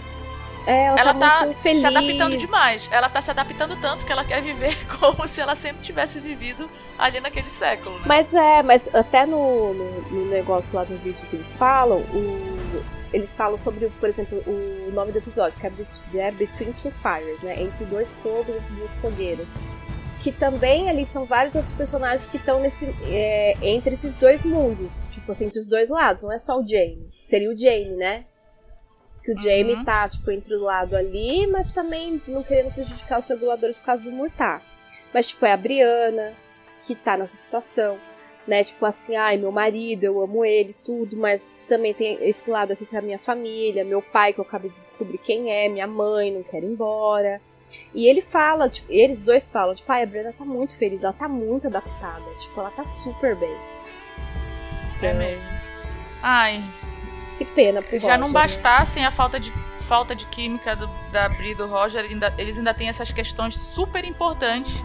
Speaker 3: É, ela,
Speaker 2: ela
Speaker 3: tá,
Speaker 2: tá se adaptando demais. Ela tá se adaptando tanto que ela quer viver como se ela sempre tivesse vivido ali naquele século, né?
Speaker 3: Mas é, mas até no, no, no negócio lá do vídeo que eles falam, o, eles falam sobre, por exemplo, o nome do episódio, que é, é Between Two Fires, né? Entre dois fogos, entre duas fogueiras. Que também ali são vários outros personagens que estão nesse é, entre esses dois mundos, tipo assim, entre os dois lados, não é só o Jamie. Seria o Jamie, né? Que o Jamie uhum. tá, tipo, entre o lado ali, mas também não querendo prejudicar os reguladores por causa do Murtar. Mas, tipo, é a Briana, que tá nessa situação, né? Tipo assim, ai, meu marido, eu amo ele, tudo, mas também tem esse lado aqui com a minha família, meu pai, que eu acabei de descobrir quem é, minha mãe, não quero ir embora. E ele fala, tipo, eles dois falam, tipo, ai, a Briana tá muito feliz, ela tá muito adaptada, tipo, ela tá super bem.
Speaker 2: É então, é mesmo. Ai,
Speaker 3: que pena pro
Speaker 2: Já
Speaker 3: Roger,
Speaker 2: não né? bastassem né? a falta de, falta de química do, da Bri e do Roger, ainda, eles ainda têm essas questões super importantes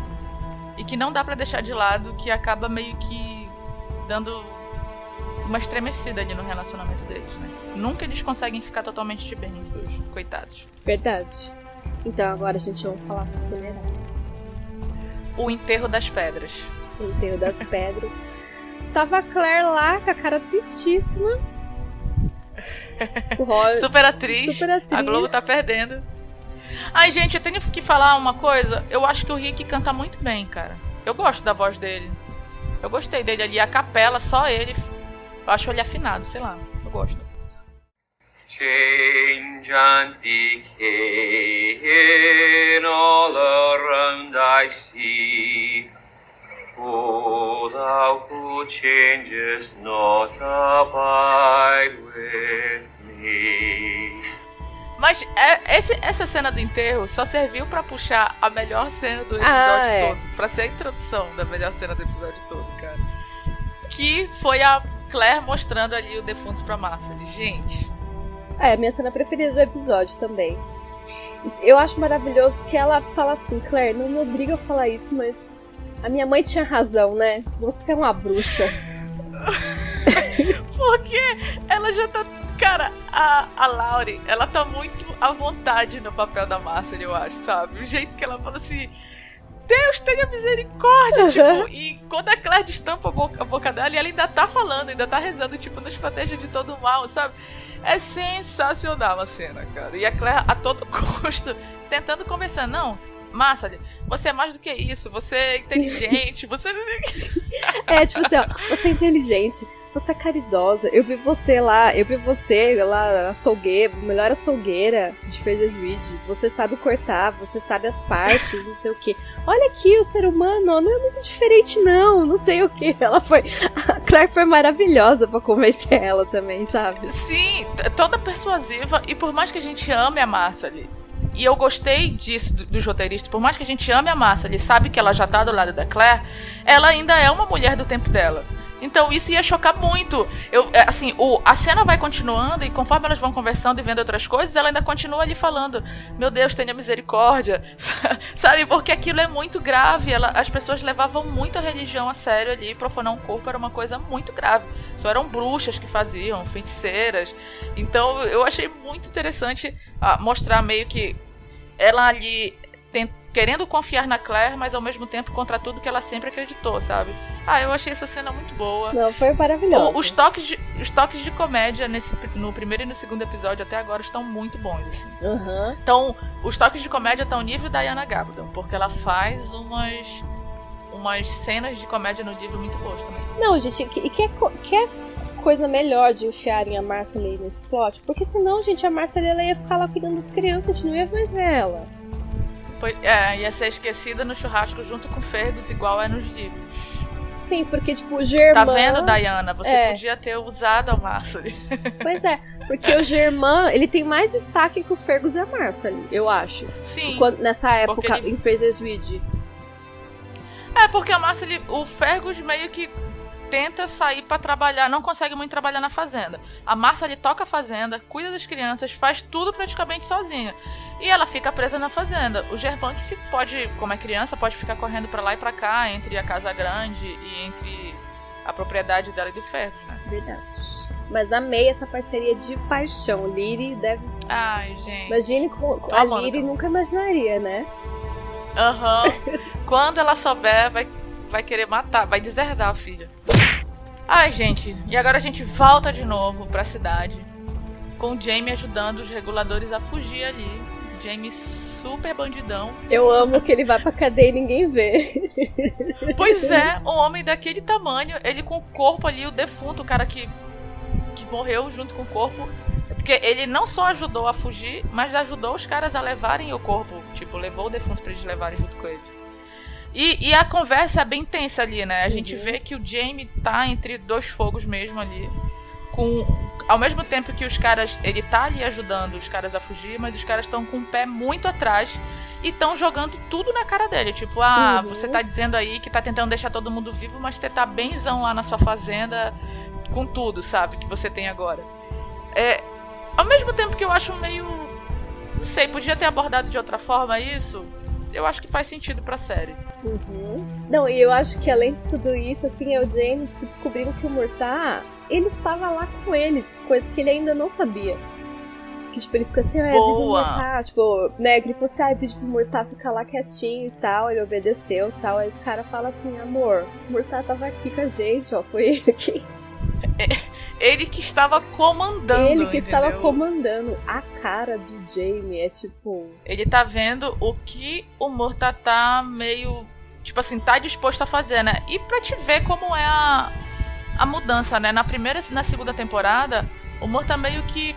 Speaker 2: e que não dá para deixar de lado, que acaba meio que dando uma estremecida ali no relacionamento deles, né? Nunca eles conseguem ficar totalmente de bem, os dois, coitados.
Speaker 3: Verdade. Então agora a gente vai falar do funeral.
Speaker 2: O enterro das pedras.
Speaker 3: O enterro das pedras. Tava a Claire lá com a cara tristíssima
Speaker 2: Super atriz. Super atriz. A Globo tá perdendo. Ai, gente, eu tenho que falar uma coisa. Eu acho que o Rick canta muito bem, cara. Eu gosto da voz dele. Eu gostei dele ali. A capela, só ele. Eu acho ele afinado, sei lá. Eu gosto. Change and decay in all around I see. O thou who changest not, abide with me. Mas é, esse, essa cena do enterro só serviu para puxar a melhor cena do episódio ah, é. todo. Pra ser a introdução da melhor cena do episódio todo. Que foi a Claire mostrando ali o defunto pra Marcel. Gente.
Speaker 3: É, minha cena preferida do episódio também. Eu acho maravilhoso que ela fala assim, Claire, não me obriga a falar isso, mas a minha mãe tinha razão, né? Você é uma bruxa.
Speaker 2: Porque ela já tá. Cara, a, a Laurie, ela tá muito à vontade no papel da Márcia, eu acho, sabe? O jeito que ela fala assim. Deus tenha misericórdia, tipo, e quando a Claire destampa a boca, a boca dela, ela ainda tá falando, ainda tá rezando, tipo, nos protege de todo mal, sabe? É sensacional a cena, cara. E a Claire, a todo custo, tentando conversar, não, Massa, você é mais do que isso, você é inteligente, você.
Speaker 3: é, tipo assim, ó, você é inteligente, você é caridosa. Eu vi você lá, eu vi você lá, açougueira, melhor açougueira de Feijasweed. Você sabe cortar, você sabe as partes, não sei o que. Olha aqui, o ser humano não é muito diferente, não, não sei o que. Ela foi. A Clark foi maravilhosa pra convencer ela também, sabe?
Speaker 2: Sim, toda persuasiva, e por mais que a gente ame a Massa ali e eu gostei disso do roteiristas. Por mais que a gente ame a Massa, ele sabe que ela já tá do lado da Claire, ela ainda é uma mulher do tempo dela. Então isso ia chocar muito. Eu, é, assim, o, a cena vai continuando e conforme elas vão conversando e vendo outras coisas, ela ainda continua ali falando: Meu Deus, tenha misericórdia. Sabe? Porque aquilo é muito grave. Ela, as pessoas levavam muito a religião a sério ali. Profanar um corpo era uma coisa muito grave. Só eram bruxas que faziam, feiticeiras. Então eu achei muito interessante ah, mostrar meio que ela ali querendo confiar na Claire, mas ao mesmo tempo contra tudo que ela sempre acreditou, sabe? Ah, eu achei essa cena muito boa.
Speaker 3: Não, foi maravilhoso.
Speaker 2: O, os, toques de, os toques de comédia nesse, no primeiro e no segundo episódio até agora estão muito bons, assim.
Speaker 3: Uhum.
Speaker 2: Então, os toques de comédia estão ao nível da Diana Gabaldon, porque ela faz umas umas cenas de comédia no livro muito boas também.
Speaker 3: Não, gente, e quer, quer coisa melhor de enfiarem a Marcely nesse plot, porque senão, gente, a Marcely ela ia ficar lá cuidando das crianças, a gente não ia mais ver ela.
Speaker 2: Foi, é, ia ser esquecida no churrasco junto com Fergus, igual é nos livros.
Speaker 3: Sim, porque, tipo, o Germán...
Speaker 2: Tá vendo, Diana? Você é. podia ter usado a Marceline.
Speaker 3: Pois é, porque o Germán, ele tem mais destaque que o Fergus e a Marceline, eu acho.
Speaker 2: Sim.
Speaker 3: Quando, nessa época, ele... em Fraser's Ridge.
Speaker 2: É, porque a Marceline, o Fergus meio que tenta sair para trabalhar, não consegue muito trabalhar na fazenda. A Marcia ali toca a fazenda, cuida das crianças, faz tudo praticamente sozinha. E ela fica presa na fazenda. O Gerban que pode, como é criança, pode ficar correndo para lá e para cá entre a casa grande e entre a propriedade dela e de Ferros, né?
Speaker 3: Verdade. Mas amei essa parceria de paixão. Liri deve.
Speaker 2: Ai, gente.
Speaker 3: Imagine com a Liri nunca imaginaria, né?
Speaker 2: Aham. Uhum. Quando ela souber, vai, vai querer matar, vai deserdar a filha. Ai, gente, e agora a gente volta de novo pra cidade. Com o Jamie ajudando os reguladores a fugir ali. Jamie super bandidão.
Speaker 3: Eu amo que ele vai pra cadeia e ninguém vê.
Speaker 2: Pois é, um homem daquele tamanho, ele com o corpo ali, o defunto, o cara que, que morreu junto com o corpo. Porque ele não só ajudou a fugir, mas ajudou os caras a levarem o corpo. Tipo, levou o defunto pra eles levarem junto com ele. E, e, a conversa é bem tensa ali, né? A gente uhum. vê que o Jamie tá entre dois fogos mesmo ali. Com. Ao mesmo tempo que os caras. Ele tá ali ajudando os caras a fugir, mas os caras estão com o pé muito atrás e estão jogando tudo na cara dele. Tipo, ah, uhum. você tá dizendo aí que tá tentando deixar todo mundo vivo, mas você tá benzão lá na sua fazenda com tudo, sabe? Que você tem agora. É. Ao mesmo tempo que eu acho meio. Não sei, podia ter abordado de outra forma isso. Eu acho que faz sentido pra série.
Speaker 3: Uhum. Não, e eu acho que além de tudo isso, assim, é o James tipo, descobrindo que o Murtar, ele estava lá com eles, coisa que ele ainda não sabia. Que, tipo, ele fica assim, ah, avisa o Murtar, tipo, né, ele falou assim, ah, pedi pro Murtar ficar lá quietinho e tal, ele obedeceu e tal, aí esse cara fala assim, amor, o Murtar tava aqui com a gente, ó, foi ele que...
Speaker 2: Ele que estava comandando.
Speaker 3: Ele que
Speaker 2: entendeu?
Speaker 3: estava comandando. A cara do Jamie é tipo.
Speaker 2: Ele tá vendo o que o Morta tá meio. Tipo assim, tá disposto a fazer, né? E pra te ver como é a, a mudança, né? Na primeira e na segunda temporada, o Morta meio que.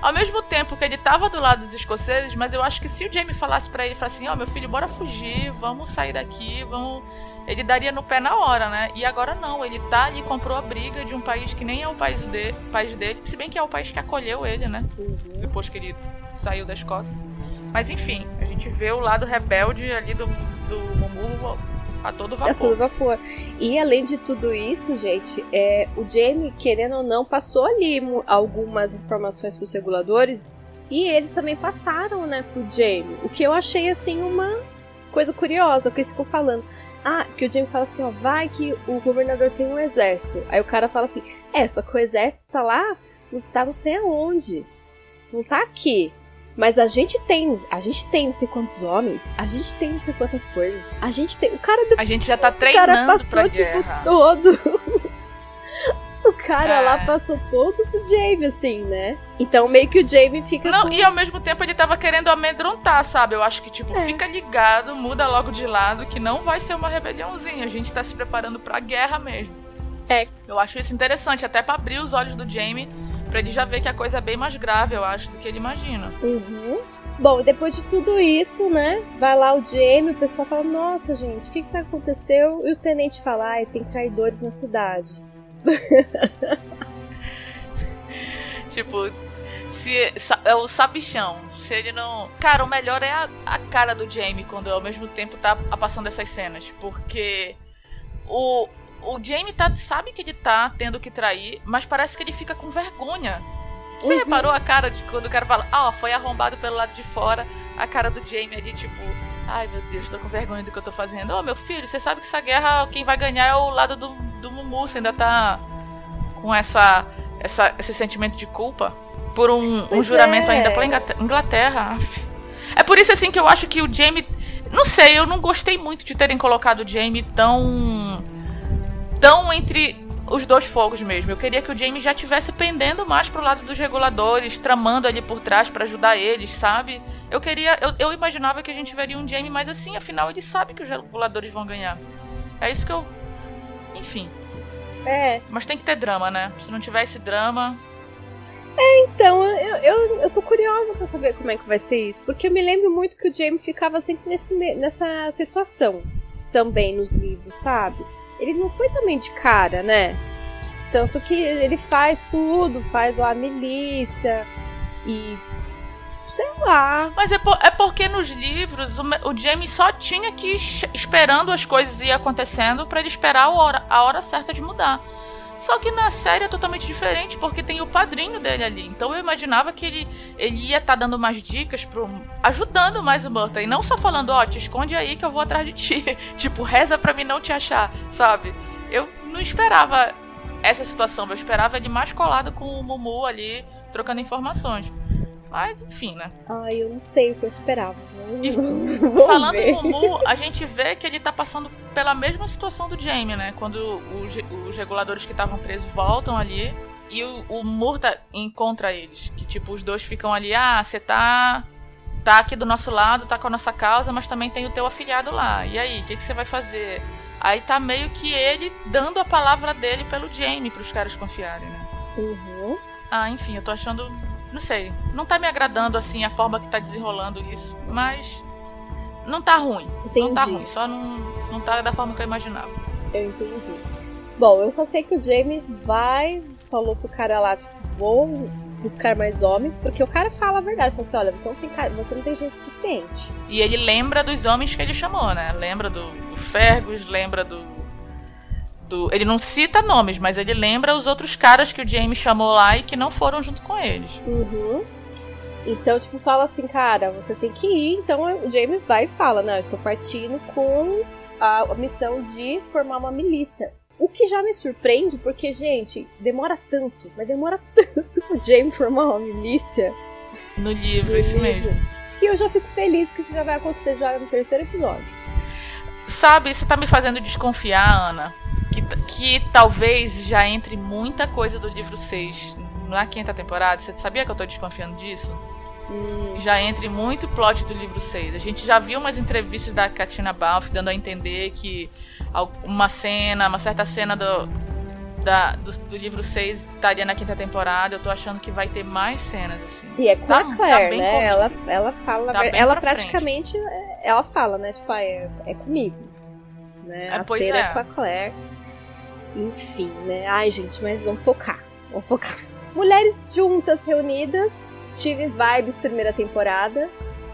Speaker 2: Ao mesmo tempo que ele tava do lado dos escoceses, mas eu acho que se o Jamie falasse para ele, falasse assim, ó, oh, meu filho, bora fugir, vamos sair daqui, vamos ele daria no pé na hora, né? E agora não, ele tá ali, comprou a briga de um país que nem é o país, de, país dele, se bem que é o país que acolheu ele, né? Uhum. Depois que ele saiu da Escócia. Mas enfim, a gente vê o lado rebelde ali do, do Momurro a todo vapor.
Speaker 3: A todo vapor. E além de tudo isso, gente, é, o Jamie, querendo ou não, passou ali algumas informações pros reguladores e eles também passaram, né, pro Jamie. O que eu achei, assim, uma coisa curiosa, porque eles ficam falando ah, que o Jamie fala assim, ó, vai que o governador tem um exército. Aí o cara fala assim, é, só que o exército tá lá, tá não sei aonde. Não tá aqui. Mas a gente tem, a gente tem não sei quantos homens, a gente tem não sei quantas coisas. A gente tem, o cara
Speaker 2: A gente já tá treinando
Speaker 3: o cara passou
Speaker 2: pra
Speaker 3: tipo
Speaker 2: guerra.
Speaker 3: todo o cara é. lá passou todo pro Jamie, assim, né? Então meio que o Jamie fica.
Speaker 2: Não,
Speaker 3: com...
Speaker 2: e ao mesmo tempo ele tava querendo amedrontar, sabe? Eu acho que, tipo, é. fica ligado, muda logo de lado, que não vai ser uma rebeliãozinha. A gente tá se preparando pra guerra mesmo.
Speaker 3: É.
Speaker 2: Eu acho isso interessante, até pra abrir os olhos do Jamie, pra ele já ver que a coisa é bem mais grave, eu acho, do que ele imagina.
Speaker 3: Uhum. Bom, depois de tudo isso, né? Vai lá o Jamie, o pessoal fala: Nossa, gente, o que que aconteceu? E o tenente fala: Ai, tem traidores na cidade.
Speaker 2: tipo, se é o sabichão. Se ele não. Cara, o melhor é a, a cara do Jamie quando ao mesmo tempo tá passando essas cenas. Porque o, o Jamie tá, sabe que ele tá tendo que trair, mas parece que ele fica com vergonha. Você uhum. reparou a cara de quando o cara fala, ah, foi arrombado pelo lado de fora, a cara do Jamie ali, tipo, ai meu Deus, tô com vergonha do que eu tô fazendo. Ô oh, meu filho, você sabe que essa guerra, quem vai ganhar é o lado do, do Mumu, você ainda tá com essa, essa, esse sentimento de culpa por um, um juramento é. ainda pela Inglaterra. É por isso assim que eu acho que o Jamie. Não sei, eu não gostei muito de terem colocado o Jamie tão. tão entre os dois fogos mesmo. Eu queria que o Jamie já tivesse pendendo mais pro lado dos reguladores, tramando ali por trás para ajudar eles, sabe? Eu queria. Eu, eu imaginava que a gente veria um Jamie mais assim, afinal ele sabe que os reguladores vão ganhar. É isso que eu. Enfim.
Speaker 3: É.
Speaker 2: Mas tem que ter drama, né? Se não tiver esse drama.
Speaker 3: É, então, eu, eu, eu tô curiosa pra saber como é que vai ser isso. Porque eu me lembro muito que o Jamie ficava sempre nesse, nessa situação também nos livros, sabe? Ele não foi também de cara, né? Tanto que ele faz tudo, faz lá a milícia e. sei lá.
Speaker 2: Mas é, por, é porque nos livros o, o Jamie só tinha que ir esperando as coisas ir acontecendo para ele esperar a hora, a hora certa de mudar. Só que na série é totalmente diferente, porque tem o padrinho dele ali. Então eu imaginava que ele, ele ia estar tá dando umas dicas pro. ajudando mais o Murta. E não só falando, ó, oh, te esconde aí que eu vou atrás de ti. tipo, reza pra mim não te achar, sabe? Eu não esperava essa situação. Eu esperava ele mais colado com o Mumu ali, trocando informações. Mas, enfim, né?
Speaker 3: Ai, eu não sei o que eu esperava.
Speaker 2: E, falando em Mumu, a gente vê que ele tá passando pela mesma situação do Jamie, né? Quando os, os reguladores que estavam presos voltam ali e o, o Murta encontra eles. Que, tipo, os dois ficam ali, ah, você tá tá aqui do nosso lado, tá com a nossa causa, mas também tem o teu afiliado lá. E aí, o que, que você vai fazer? Aí tá meio que ele dando a palavra dele pelo Jamie pros caras confiarem, né?
Speaker 3: Uhum.
Speaker 2: Ah, enfim, eu tô achando. Não sei. Não tá me agradando assim a forma que tá desenrolando isso. Mas. Não tá ruim.
Speaker 3: Entendi.
Speaker 2: Não tá ruim. Só não, não tá da forma que eu imaginava.
Speaker 3: Eu entendi. Bom, eu só sei que o Jamie vai. Falou pro cara lá, tipo, vou buscar mais homens, porque o cara fala a verdade, fala assim, olha, você não tem, você não tem gente suficiente.
Speaker 2: E ele lembra dos homens que ele chamou, né? Lembra do, do Fergus, lembra do, do. Ele não cita nomes, mas ele lembra os outros caras que o Jamie chamou lá e que não foram junto com eles.
Speaker 3: Uhum. Então, tipo, fala assim, cara, você tem que ir. Então o Jamie vai e fala, né? Eu tô partindo com a, a missão de formar uma milícia. O que já me surpreende, porque, gente, demora tanto, mas demora tanto pro Jamie formar uma milícia.
Speaker 2: No livro, no isso livro. mesmo.
Speaker 3: E eu já fico feliz que isso já vai acontecer já no terceiro episódio.
Speaker 2: Sabe, isso tá me fazendo desconfiar, Ana. Que, que talvez já entre muita coisa do livro 6 na quinta temporada. Você sabia que eu tô desconfiando disso?
Speaker 3: Hum.
Speaker 2: Já entre muito plot do livro 6. A gente já viu umas entrevistas da Katina Balfe dando a entender que uma cena, uma certa cena do, da, do, do, livro 6 estaria na quinta temporada. Eu tô achando que vai ter mais cenas, assim.
Speaker 3: E é com tá, a Claire, tá né? Ela, ela fala. Tá ela praticamente. Frente. Ela fala, né? Tipo, ah, é, é comigo. Né? É, a cena é. é com a Claire. Enfim, né? Ai, gente, mas vamos focar. Vamos focar. Mulheres juntas, reunidas. Tive vibes primeira temporada.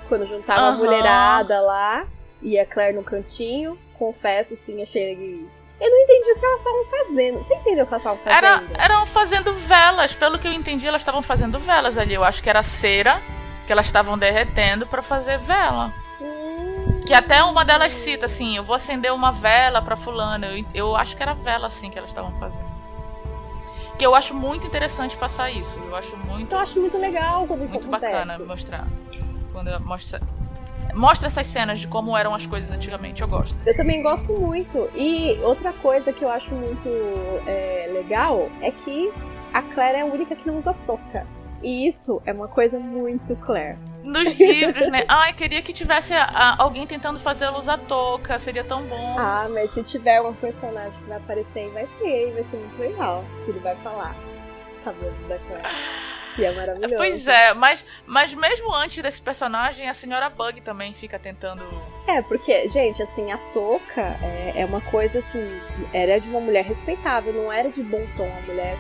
Speaker 3: Quando juntava uhum. a mulherada lá. E a Claire no cantinho confesso, assim, achei. Eu não entendi o que elas estavam fazendo. Você entendeu o que elas estavam fazendo?
Speaker 2: Era, eram fazendo velas. Pelo que eu entendi, elas estavam fazendo velas ali. Eu acho que era cera que elas estavam derretendo para fazer vela. Que até uma delas cita assim: eu vou acender uma vela pra fulano. Eu, eu acho que era vela assim que elas estavam fazendo. Que eu acho muito interessante passar isso. Eu acho muito.
Speaker 3: Eu acho muito legal quando isso
Speaker 2: muito
Speaker 3: acontece.
Speaker 2: bacana mostrar. Quando mostra mostra essas cenas de como eram as coisas antigamente. Eu gosto.
Speaker 3: Eu também gosto muito. E outra coisa que eu acho muito é, legal é que a Claire é a única que não usa touca. E isso é uma coisa muito Claire.
Speaker 2: Nos livros, né? Ai, queria que tivesse a, alguém tentando fazer ela usar touca, seria tão bom.
Speaker 3: Ah, mas se tiver uma personagem que vai aparecer aí, vai ter, vai ser muito legal. Ele vai falar os cabelos da Claire. E é maravilhoso.
Speaker 2: Pois é, mas, mas mesmo antes desse personagem, a senhora Bug também fica tentando.
Speaker 3: É, porque, gente, assim, a touca é, é uma coisa assim. Era de uma mulher respeitável, não era de bom tom a mulher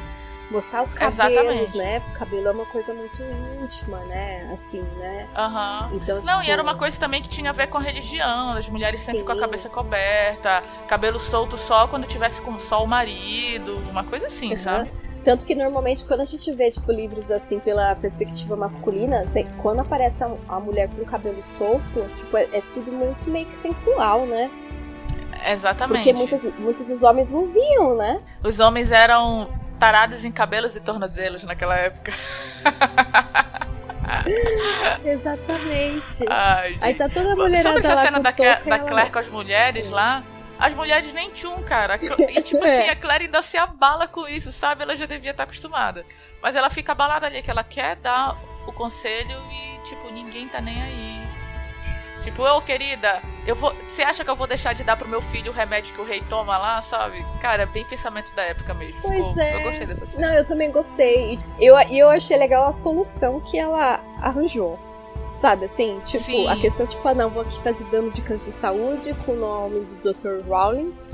Speaker 3: mostrar os cabelos,
Speaker 2: Exatamente.
Speaker 3: né? O cabelo é uma coisa muito íntima, né? Assim, né?
Speaker 2: Uhum.
Speaker 3: Então,
Speaker 2: Não,
Speaker 3: tipo...
Speaker 2: e era uma coisa também que tinha a ver com a religião, as mulheres sempre Sim. com a cabeça coberta, cabelo solto só quando tivesse com só o marido, uma coisa assim, uhum. sabe?
Speaker 3: Tanto que normalmente quando a gente vê, tipo, livros assim pela perspectiva masculina, quando aparece a, a mulher com o cabelo solto, tipo, é, é, tudo muito meio que sensual, né?
Speaker 2: Exatamente.
Speaker 3: Porque muitos, muitos dos homens não viam, né?
Speaker 2: Os homens eram tarados em cabelos e tornozelos naquela época.
Speaker 3: Exatamente.
Speaker 2: Ai,
Speaker 3: Aí tá toda a mulher
Speaker 2: Sobre essa cena da,
Speaker 3: da
Speaker 2: Claire com as mulheres lá, as mulheres nem tchum, cara. E tipo assim, a Claire ainda se abala com isso, sabe? Ela já devia estar acostumada. Mas ela fica abalada ali, que ela quer dar o conselho e, tipo, ninguém tá nem aí. Tipo, ô querida, eu vou. Você acha que eu vou deixar de dar pro meu filho o remédio que o rei toma lá, sabe? Cara, bem pensamento da época mesmo.
Speaker 3: Pois
Speaker 2: Ficou-
Speaker 3: é.
Speaker 2: Eu gostei dessa cena.
Speaker 3: Não, eu também gostei. E eu, eu achei legal a solução que ela arranjou. Sabe assim? Tipo,
Speaker 2: Sim.
Speaker 3: a questão, tipo, ah, não, vou aqui fazer dando dicas de saúde com o nome do Dr. Rawlings,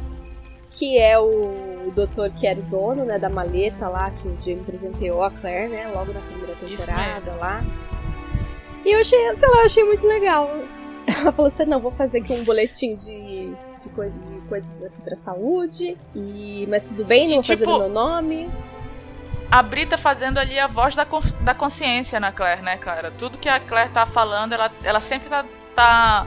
Speaker 3: que é o doutor que era o dono, né, da maleta lá, que o Jamie presenteou a Claire, né, logo na primeira temporada lá. E eu achei, sei lá, eu achei muito legal. Ela falou assim, não, vou fazer aqui um boletim de, de, coi- de coisas aqui pra saúde, e, mas tudo bem, não
Speaker 2: E,
Speaker 3: vou fazer
Speaker 2: tipo,
Speaker 3: no meu nome.
Speaker 2: A Bri tá fazendo ali a voz da, da consciência na Claire, né, cara? Tudo que a Claire tá falando, ela, ela sempre tá, tá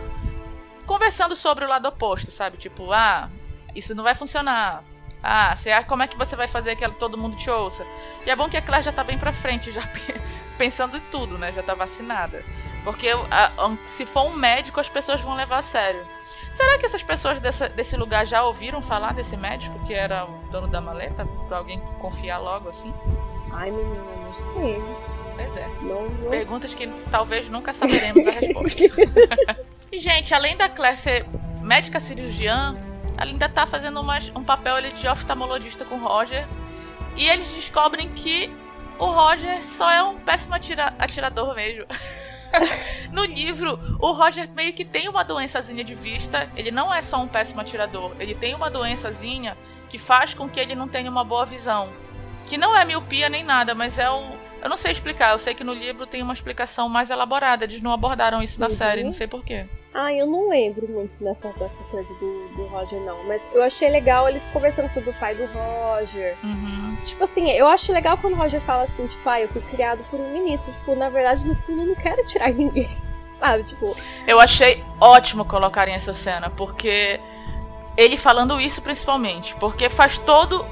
Speaker 2: conversando sobre o lado oposto, sabe? Tipo, ah, isso não vai funcionar. Ah, você, acha- como é que você vai fazer que todo mundo te ouça? E é bom que a Claire já tá bem pra frente, já pe- pensando em tudo, né? Já tá vacinada. Porque se for um médico, as pessoas vão levar a sério. Será que essas pessoas dessa- desse lugar já ouviram falar desse médico que era o dono da maleta? Pra alguém confiar logo assim?
Speaker 3: Ai, menina, não sei.
Speaker 2: Pois é.
Speaker 3: Não, não...
Speaker 2: Perguntas que talvez nunca saberemos a resposta. e, gente, além da Claire ser médica cirurgiã, ela ainda tá fazendo umas- um papel ali de oftalmologista com o Roger. E eles descobrem que o Roger só é um péssimo atira- atirador mesmo. no livro, o Roger meio que tem uma doençazinha de vista. Ele não é só um péssimo atirador. Ele tem uma doençazinha que faz com que ele não tenha uma boa visão. Que não é miopia nem nada, mas é um. Eu não sei explicar. Eu sei que no livro tem uma explicação mais elaborada. Eles não abordaram isso na
Speaker 3: Uhum.
Speaker 2: série, não sei porquê.
Speaker 3: Ai, eu não lembro muito dessa, dessa coisa do, do Roger, não. Mas eu achei legal eles conversando sobre o pai do Roger.
Speaker 2: Uhum.
Speaker 3: Tipo assim, eu acho legal quando o Roger fala assim, tipo, ah, eu fui criado por um ministro. Tipo, na verdade, no fundo, eu não quero tirar ninguém. Sabe? Tipo,
Speaker 2: Eu achei ótimo colocarem essa cena, porque ele falando isso principalmente, porque faz todo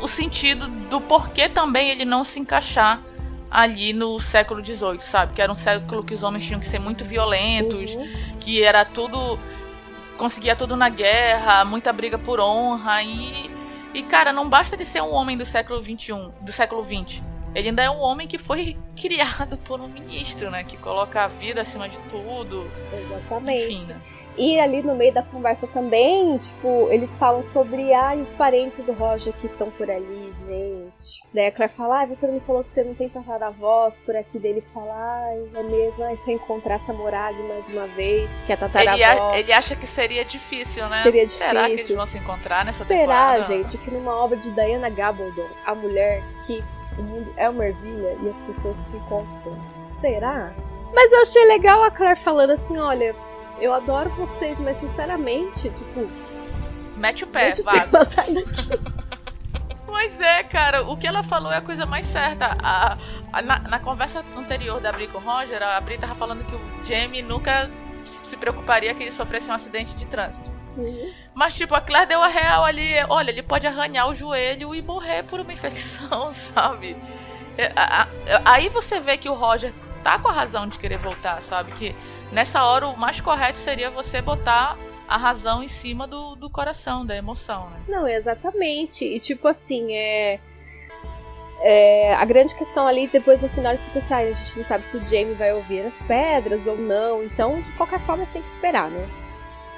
Speaker 2: o sentido do porquê também ele não se encaixar ali no século XVIII, sabe? Que era um século que os homens tinham que ser muito violentos,
Speaker 3: uhum.
Speaker 2: Que era tudo. conseguia tudo na guerra, muita briga por honra e. E, cara, não basta ele ser um homem do século XXI, do século XX. Ele ainda é um homem que foi criado por um ministro, né? Que coloca a vida acima de tudo.
Speaker 3: exatamente.
Speaker 2: Enfim, né?
Speaker 3: E ali no meio da conversa também, tipo, eles falam sobre ah, os parentes do Roger que estão por ali, gente. Daí a Claire fala, ah, você não me falou que você não tem tataravós por aqui dele fala, ai, é mesmo, se eu encontrar essa Morag mais uma vez, que é
Speaker 2: Ele,
Speaker 3: tataravó.
Speaker 2: a- ele acha que seria difícil, né?
Speaker 3: Seria
Speaker 2: Será que eles
Speaker 3: difícil.
Speaker 2: vão se encontrar nessa
Speaker 3: Será,
Speaker 2: temporada?
Speaker 3: gente, que numa obra de Diana Gabaldon, a mulher que o mundo é uma ervilha e as pessoas se encontram? Será? Mas eu achei legal a Claire falando assim, olha, eu adoro vocês, mas sinceramente, tipo,
Speaker 2: Mete o pé,
Speaker 3: mete o
Speaker 2: vaza.
Speaker 3: pé, sai daqui.
Speaker 2: Pois é, cara, o que ela falou é a coisa mais certa. A- a- na, na conversa anterior da Bri com o Roger, a Bri tava falando que o Jamie nunca se preocuparia que ele sofresse um acidente de trânsito.
Speaker 3: Uhum.
Speaker 2: Mas, tipo, a Claire deu a real ali. Olha, ele pode arranhar o joelho e morrer por uma infecção, sabe? É, a- Aí você vê que o Roger tá com a razão de querer voltar, sabe? Que nessa hora o mais correto seria você botar a razão em cima do, do coração, da emoção, né?
Speaker 3: Não, exatamente. E tipo assim, é. é, a grande questão ali, depois no final eles ficam assim, "Ai, a gente não sabe se o Jamie vai ouvir as pedras ou não. Então, de qualquer forma, você tem que esperar, né?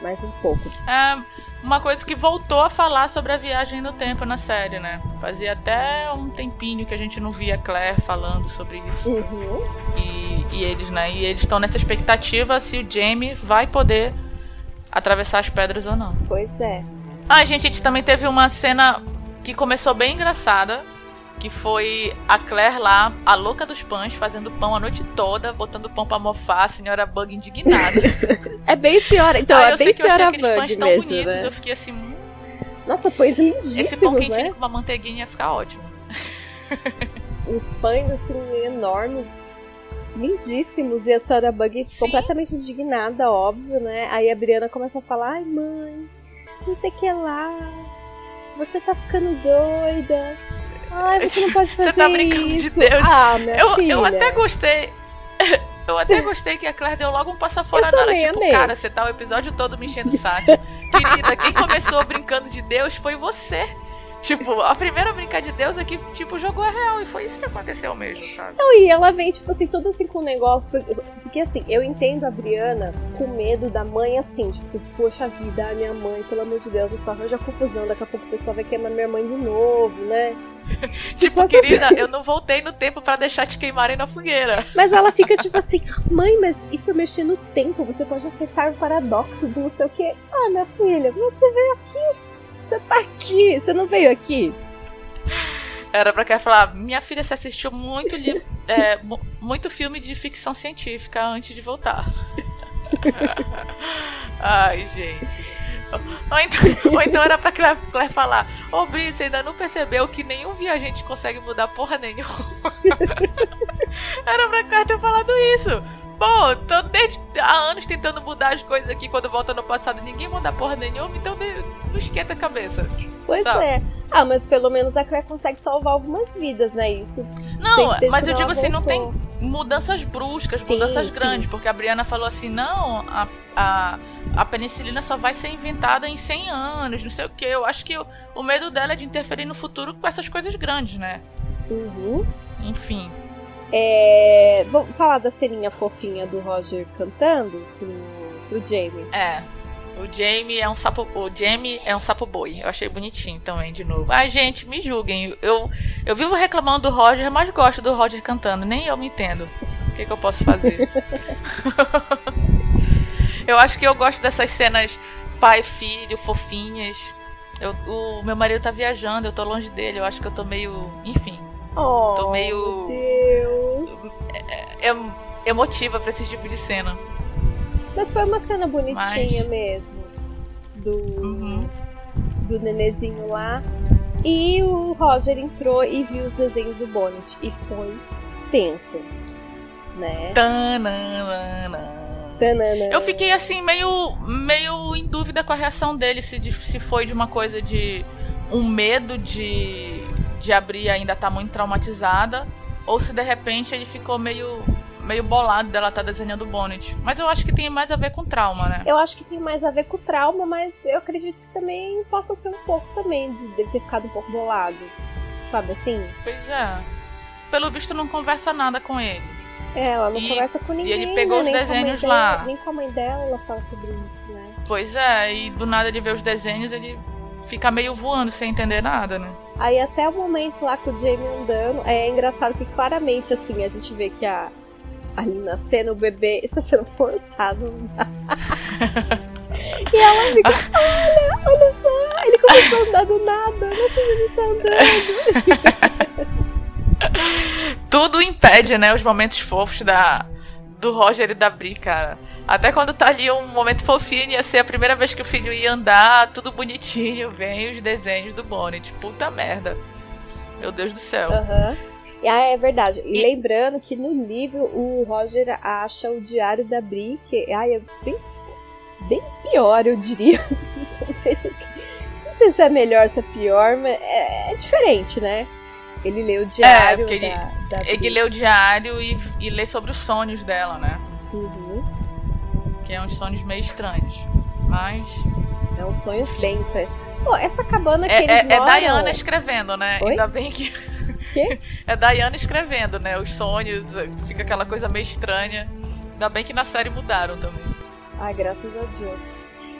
Speaker 3: Mais um pouco.
Speaker 2: É uma coisa que voltou a falar sobre a viagem no tempo na série, né? Fazia até um tempinho que a gente não via Claire falando sobre isso.
Speaker 3: Uhum.
Speaker 2: E, e eles, né? E eles estão nessa expectativa se o Jamie vai poder atravessar as pedras ou não.
Speaker 3: Pois é.
Speaker 2: Ah, gente, a gente também teve uma cena que começou bem engraçada. Que foi a Claire lá, a louca dos pães, fazendo pão a noite toda, botando pão pra mofar, a senhora Bug indignada.
Speaker 3: É bem senhora. Então,
Speaker 2: Ah,
Speaker 3: é
Speaker 2: eu sei
Speaker 3: bem
Speaker 2: que eu achei
Speaker 3: senhora
Speaker 2: aqueles pães
Speaker 3: Bug
Speaker 2: tão
Speaker 3: mesmo,
Speaker 2: bonitos,
Speaker 3: né?
Speaker 2: eu fiquei assim, hum,
Speaker 3: Nossa, pães
Speaker 2: esse pão
Speaker 3: lindíssimos,
Speaker 2: quentinho
Speaker 3: né?
Speaker 2: com uma manteiguinha ia ficar ótimo.
Speaker 3: Os pães, assim, enormes. Lindíssimos. E a senhora Bug
Speaker 2: Sim.
Speaker 3: completamente indignada, óbvio, né? Aí a Briana começa a falar, ai mãe, não sei o que lá. Você tá ficando doida. Ai, você não pode fazer
Speaker 2: Você tá brincando de
Speaker 3: isso.
Speaker 2: Deus.
Speaker 3: Ah, minha
Speaker 2: Eu,
Speaker 3: filha.
Speaker 2: eu até gostei. Eu até gostei que a Claire deu logo um passa fora
Speaker 3: também
Speaker 2: Tipo,
Speaker 3: amei.
Speaker 2: cara, você tá o episódio todo me enchendo o saco. Querida, quem começou brincando de Deus foi você. Tipo, a primeira brincar de Deus é que, tipo, o jogo é real. E foi isso que aconteceu mesmo, sabe?
Speaker 3: Não, e ela vem, tipo assim, toda assim com o negócio. Porque, porque, assim, eu entendo a Briana com medo da mãe, assim, tipo, poxa vida, a minha mãe, pelo amor de Deus, é só arranja confusão. Daqui a pouco o pessoal vai queimar minha mãe de novo, né?
Speaker 2: tipo, mas, querida, assim... eu não voltei no tempo para deixar te queimarem na fogueira.
Speaker 3: Mas ela fica tipo assim, mãe, mas isso é mexer no tempo, você pode afetar o paradoxo do não sei o que. Ah, minha filha, você veio aqui você tá aqui, você não veio aqui.
Speaker 2: Era pra querer falar, minha filha se assistiu muito livro, é, muito filme de ficção científica antes de voltar. Ai, gente. Ou então, ou então era pra Claire, Claire falar: Ô oh, Bri, você ainda não percebeu que nenhum viajante consegue mudar porra nenhuma. era pra Claire ter falado isso. Bom, tô desde há anos tentando mudar as coisas aqui quando volta no passado. Ninguém muda porra nenhuma, então não esquenta a cabeça.
Speaker 3: Pois sabe? é. Ah, mas pelo menos a Claire consegue salvar algumas vidas, né? Isso.
Speaker 2: Não, mas eu digo assim, não tem mudanças bruscas, sim, mudanças sim. grandes, porque a Briana falou assim: não, a, a, a penicilina só vai ser inventada em 100 anos, não sei o que. Eu acho que o, o medo dela é de interferir no futuro com essas coisas grandes, né?
Speaker 3: Uhum.
Speaker 2: Enfim.
Speaker 3: É, vamos falar da ceninha fofinha do Roger cantando pro, pro Jamie.
Speaker 2: É. O Jamie é um sapo. O Jamie é um sapo boi. Eu achei bonitinho também, de novo. Ai, gente, me julguem. Eu, eu vivo reclamando do Roger, mas gosto do Roger cantando. Nem eu me entendo. O que, que eu posso fazer? eu acho que eu gosto dessas cenas pai filho, fofinhas. Eu, o meu marido tá viajando, eu tô longe dele. Eu acho que eu tô meio. Enfim.
Speaker 3: Oh,
Speaker 2: Tô meio.
Speaker 3: Deus.
Speaker 2: É, é, emotiva pra esse tipo de cena.
Speaker 3: Mas foi uma cena bonitinha Mas... mesmo. Do.
Speaker 2: Uhum.
Speaker 3: Do nenezinho lá. E o Roger entrou e viu os desenhos do Bonnet. E foi tenso. Né?
Speaker 2: Tananana. Eu fiquei assim, meio, meio em dúvida com a reação dele, se, se foi de uma coisa de um medo de de abrir ainda tá muito traumatizada, ou se de repente ele ficou meio meio bolado dela estar tá desenhando o Bonnet. Mas eu acho que tem mais a ver com trauma, né?
Speaker 3: Eu acho que tem mais a ver com trauma, mas eu acredito que também possa ser um pouco também de ter ficado um pouco bolado. Sabe assim?
Speaker 2: Pois é. Pelo visto não conversa nada com ele.
Speaker 3: É, ela não e, conversa com ninguém.
Speaker 2: E ele pegou
Speaker 3: né?
Speaker 2: os desenhos lá.
Speaker 3: Dela, nem com a mãe dela ela fala sobre isso, né?
Speaker 2: Pois é, e do nada ele vê os desenhos, ele fica meio voando sem entender nada, né?
Speaker 3: Aí até o momento lá com o Jamie andando, é engraçado que claramente assim a gente vê que a ali na cena o bebê está sendo forçado. e ela fica, olha, olha só, ele começou a andar do nada, nossa, ele tá andando.
Speaker 2: Tudo impede, né, os momentos fofos da, do Roger e da Bri, cara. Até quando tá ali um momento fofinho, ia ser a primeira vez que o filho ia andar, tudo bonitinho, vem os desenhos do Bonnet. Puta merda. Meu Deus do céu.
Speaker 3: Aham. Uhum. Ah, é verdade. E, lembrando que no livro o Roger acha o diário da Bri, que ai, é bem, bem pior, eu diria. Não sei, se, não sei se é melhor, se é pior, mas é, é diferente, né? Ele lê o diário.
Speaker 2: É,
Speaker 3: da,
Speaker 2: ele, da ele lê o diário e, e lê sobre os sonhos dela, né?
Speaker 3: Uhum.
Speaker 2: Que é uns sonhos meio estranhos. Mas.
Speaker 3: É uns sonhos bem estranhos. Pô, essa cabana que
Speaker 2: é,
Speaker 3: eles
Speaker 2: é,
Speaker 3: moram...
Speaker 2: é Diana escrevendo, né? Oi? Ainda bem que.
Speaker 3: Quê?
Speaker 2: é Diana escrevendo, né? Os sonhos, fica aquela coisa meio estranha. Ainda bem que na série mudaram também.
Speaker 3: Ai, graças a Deus.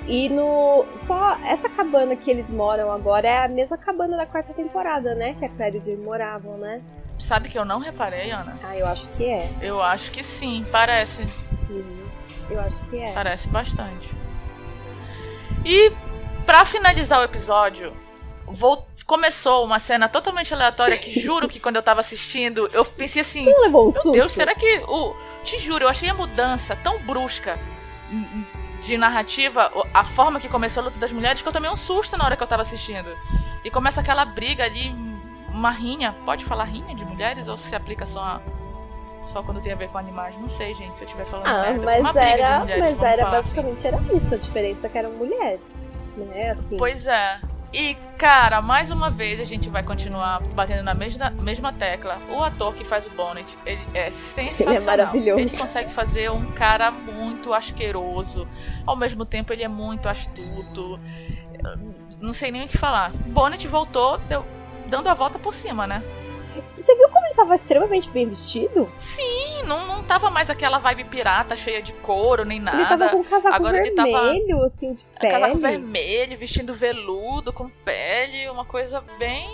Speaker 3: E no. Só essa cabana que eles moram agora é a mesma cabana da quarta temporada, né? Que a Claire e o moravam, né?
Speaker 2: Sabe que eu não reparei, Ana?
Speaker 3: Ah, eu acho que é.
Speaker 2: Eu acho que sim, parece.
Speaker 3: Uhum. Eu acho que é.
Speaker 2: Parece bastante. E para finalizar o episódio, vou... começou uma cena totalmente aleatória que juro que quando eu tava assistindo, eu pensei assim,
Speaker 3: Você levou um
Speaker 2: meu
Speaker 3: susto?
Speaker 2: Deus, será que o te juro, eu achei a mudança tão brusca de narrativa, a forma que começou a luta das mulheres, que eu tomei um susto na hora que eu tava assistindo. E começa aquela briga ali, uma rinha. Pode falar rinha de mulheres ou se aplica só a, só quando tem a ver com animais? Não sei, gente, se eu estiver falando
Speaker 3: ah,
Speaker 2: merda.
Speaker 3: Mas
Speaker 2: uma
Speaker 3: era,
Speaker 2: mulheres,
Speaker 3: mas era assim. basicamente assim. era isso, a diferença é que eram mulheres, né? Assim.
Speaker 2: Pois é. E, cara, mais uma vez a gente vai continuar batendo na mesma, mesma tecla. O ator que faz o Bonnet, ele é sensacional.
Speaker 3: Ele é maravilhoso.
Speaker 2: Ele consegue fazer um cara muito asqueroso. Ao mesmo tempo, ele é muito astuto. não sei nem o que falar. Bonnet voltou, deu, dando a volta por cima, né?
Speaker 3: Você viu como ele tava extremamente bem vestido?
Speaker 2: Sim, não, não tava mais aquela vibe pirata cheia de couro nem nada.
Speaker 3: Ele tava com um casaco
Speaker 2: Agora
Speaker 3: vermelho,
Speaker 2: tava-
Speaker 3: assim, de pele.
Speaker 2: Casaco vermelho, vestindo veludo, com pele, uma coisa bem.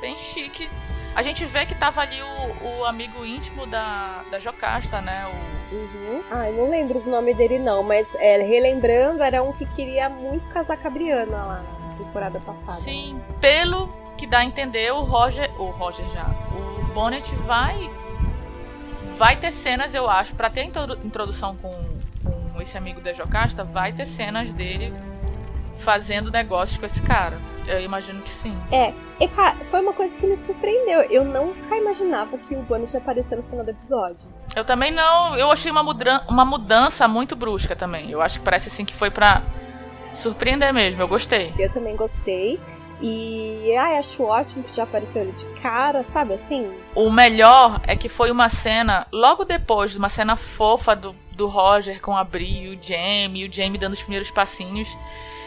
Speaker 2: bem chique. A gente vê que tava ali o, o amigo íntimo da, da Jocasta, né? O,
Speaker 3: Uhum. Ai, não lembro o nome dele não, mas é, relembrando, era um que queria muito casar com a Briana lá na temporada passada.
Speaker 2: sim, pelo que dá a entender, o Roger. O Roger já. O Bonnet vai. Vai ter cenas, eu acho, pra ter introdução com, com esse amigo da Jocasta, vai ter cenas dele fazendo negócios com esse cara. Eu imagino que sim.
Speaker 3: É, e cara, foi uma coisa que me surpreendeu. Eu nunca imaginava que o Bonnet ia aparecer no final do episódio.
Speaker 2: Eu também não. Eu achei uma, mudran- uma mudança muito brusca também. Eu acho que parece assim que foi pra surpreender mesmo. Eu gostei.
Speaker 3: Eu também gostei. E ai, acho ótimo que já apareceu ele de cara, sabe assim?
Speaker 2: O melhor é que foi uma cena, logo depois de uma cena fofa do, do Roger com a Bri e o Jamie, e o Jamie dando os primeiros passinhos.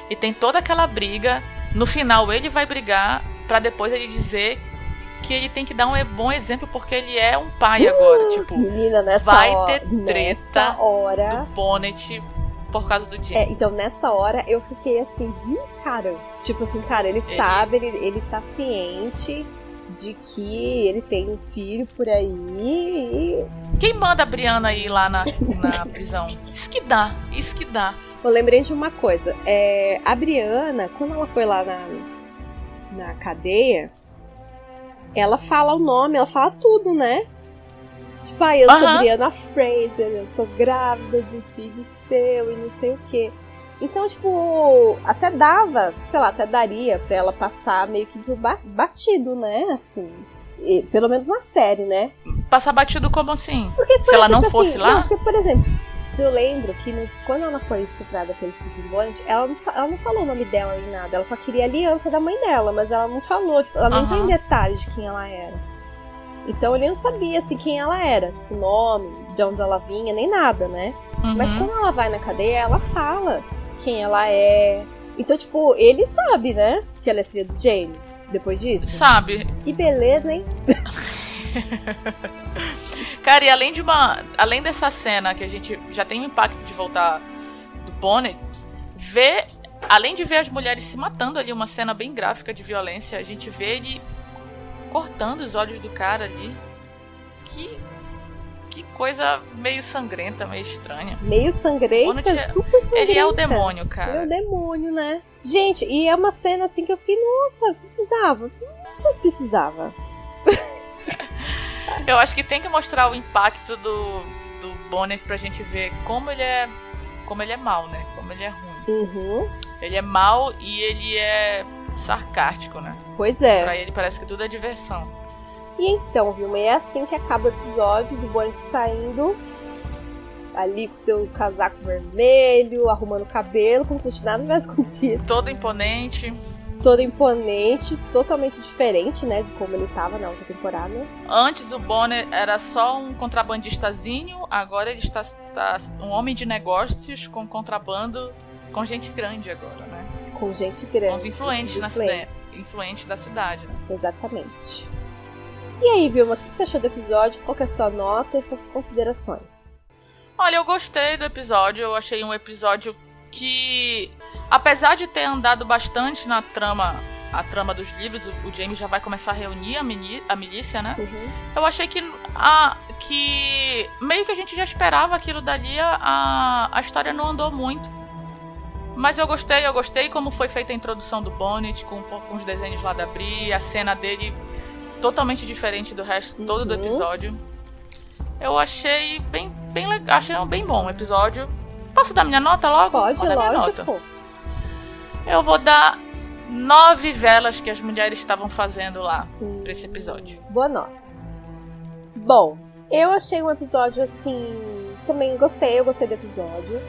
Speaker 2: E tem toda aquela briga. No final, ele vai brigar pra depois ele dizer que ele tem que dar um bom exemplo porque ele é um pai agora. Tipo,
Speaker 3: Menina, nessa
Speaker 2: Vai
Speaker 3: hora.
Speaker 2: ter treta
Speaker 3: hora.
Speaker 2: do Bonnet por causa do
Speaker 3: É,
Speaker 2: Jamie.
Speaker 3: então nessa hora eu fiquei assim, cara. Tipo assim, cara, ele,
Speaker 2: Ele-
Speaker 3: sabe, ele, ele tá ciente de que ele tem um filho por aí e
Speaker 2: Quem manda a Brianna ir lá na, na prisão? Isso que dá, isso que dá.
Speaker 3: Eu lembrei de uma coisa. É, a Briana, quando ela foi lá na, na cadeia, ela fala o nome, ela fala tudo, né? Tipo, ah, eu sou
Speaker 2: Aham.
Speaker 3: Briana Fraser, eu tô grávida de um filho seu e não sei o quê. Então, tipo, até dava, sei lá, até daria pra ela passar meio que batido, né? Assim. E, pelo menos na série, né?
Speaker 2: Passar batido como assim?
Speaker 3: Porque, por
Speaker 2: Se ela não
Speaker 3: exemplo,
Speaker 2: fosse
Speaker 3: assim,
Speaker 2: lá?
Speaker 3: Não, porque, por exemplo, eu lembro que no- quando ela foi estuprada pelo Stephen Bonnet, ela não, ela não falou o nome dela nem nada. Ela só queria a aliança da mãe dela, mas ela não falou, tipo, ela não tem detalhes de quem ela era. Então ele não sabia assim, quem ela era, tipo, nome, de onde ela vinha, nem nada, né?
Speaker 2: Uhum.
Speaker 3: Mas quando ela vai na cadeia, ela fala quem ela é. Então, tipo, ele sabe, né? Que ela é filha do Jamie. Depois disso.
Speaker 2: Sabe?
Speaker 3: Que beleza, hein?
Speaker 2: Cara, e além de uma. Além dessa cena que a gente já tem o impacto de voltar do Bonnet, ver. Além de ver as mulheres se matando ali, uma cena bem gráfica de violência, a gente vê ele cortando os olhos do cara ali. Que. Que coisa meio sangrenta, meio estranha.
Speaker 3: Meio sangrenta,
Speaker 2: é-
Speaker 3: super sangrenta.
Speaker 2: Ele é o demônio,
Speaker 3: Ele é
Speaker 2: cara.
Speaker 3: o demônio, né? Gente, e é uma cena assim que eu fiquei, nossa, precisava. Assim, não sei se precisava.
Speaker 2: Eu acho que tem que mostrar o impacto do, do Bonnet pra gente ver como ele é. Como ele é mal, né? Como ele é ruim.
Speaker 3: Uhum.
Speaker 2: Ele é mal e ele é sarcástico, né?
Speaker 3: Pois é.
Speaker 2: Pra ele parece que tudo é diversão.
Speaker 3: E então, Vilma, é assim que acaba o episódio do Bonnet saindo ali com seu casaco vermelho, arrumando o cabelo, como se nada tivesse acontecido.
Speaker 2: Todo imponente.
Speaker 3: Todo imponente, totalmente diferente, né, de como ele tava na outra temporada.
Speaker 2: Antes o Bonnet era só um contrabandistazinho, agora ele está, está um homem de negócios com contrabando com gente grande agora, né?
Speaker 3: Com gente grande.
Speaker 2: Com os influentes na cidade.
Speaker 3: Influentes.
Speaker 2: Da cidade, né?
Speaker 3: Exatamente. E aí, Vilma, o que você achou do episódio? Qual que é a sua nota e suas considerações?
Speaker 2: Olha, eu gostei do episódio. Eu achei um episódio que, apesar de ter andado bastante na trama, a trama dos livros, o, James já vai começar a reunir a, a milícia, né?
Speaker 3: Uhum.
Speaker 2: Eu achei que, a, que meio que a gente já esperava aquilo dali, a, a história não andou muito. Mas eu gostei, eu gostei como foi feita a introdução do Bonnet, com, com os desenhos lá da Bri, a cena dele totalmente diferente do resto todo do
Speaker 3: Uhum.
Speaker 2: episódio. Eu achei bem, bem legal, achei um bem bom o episódio. Posso dar minha nota logo?
Speaker 3: Pode,
Speaker 2: Vou
Speaker 3: lógico.
Speaker 2: Eu vou dar nove velas que as mulheres estavam fazendo lá
Speaker 3: Hum,
Speaker 2: pra esse episódio.
Speaker 3: Boa nota. Bom, eu achei um episódio assim. Também gostei, eu gostei do episódio.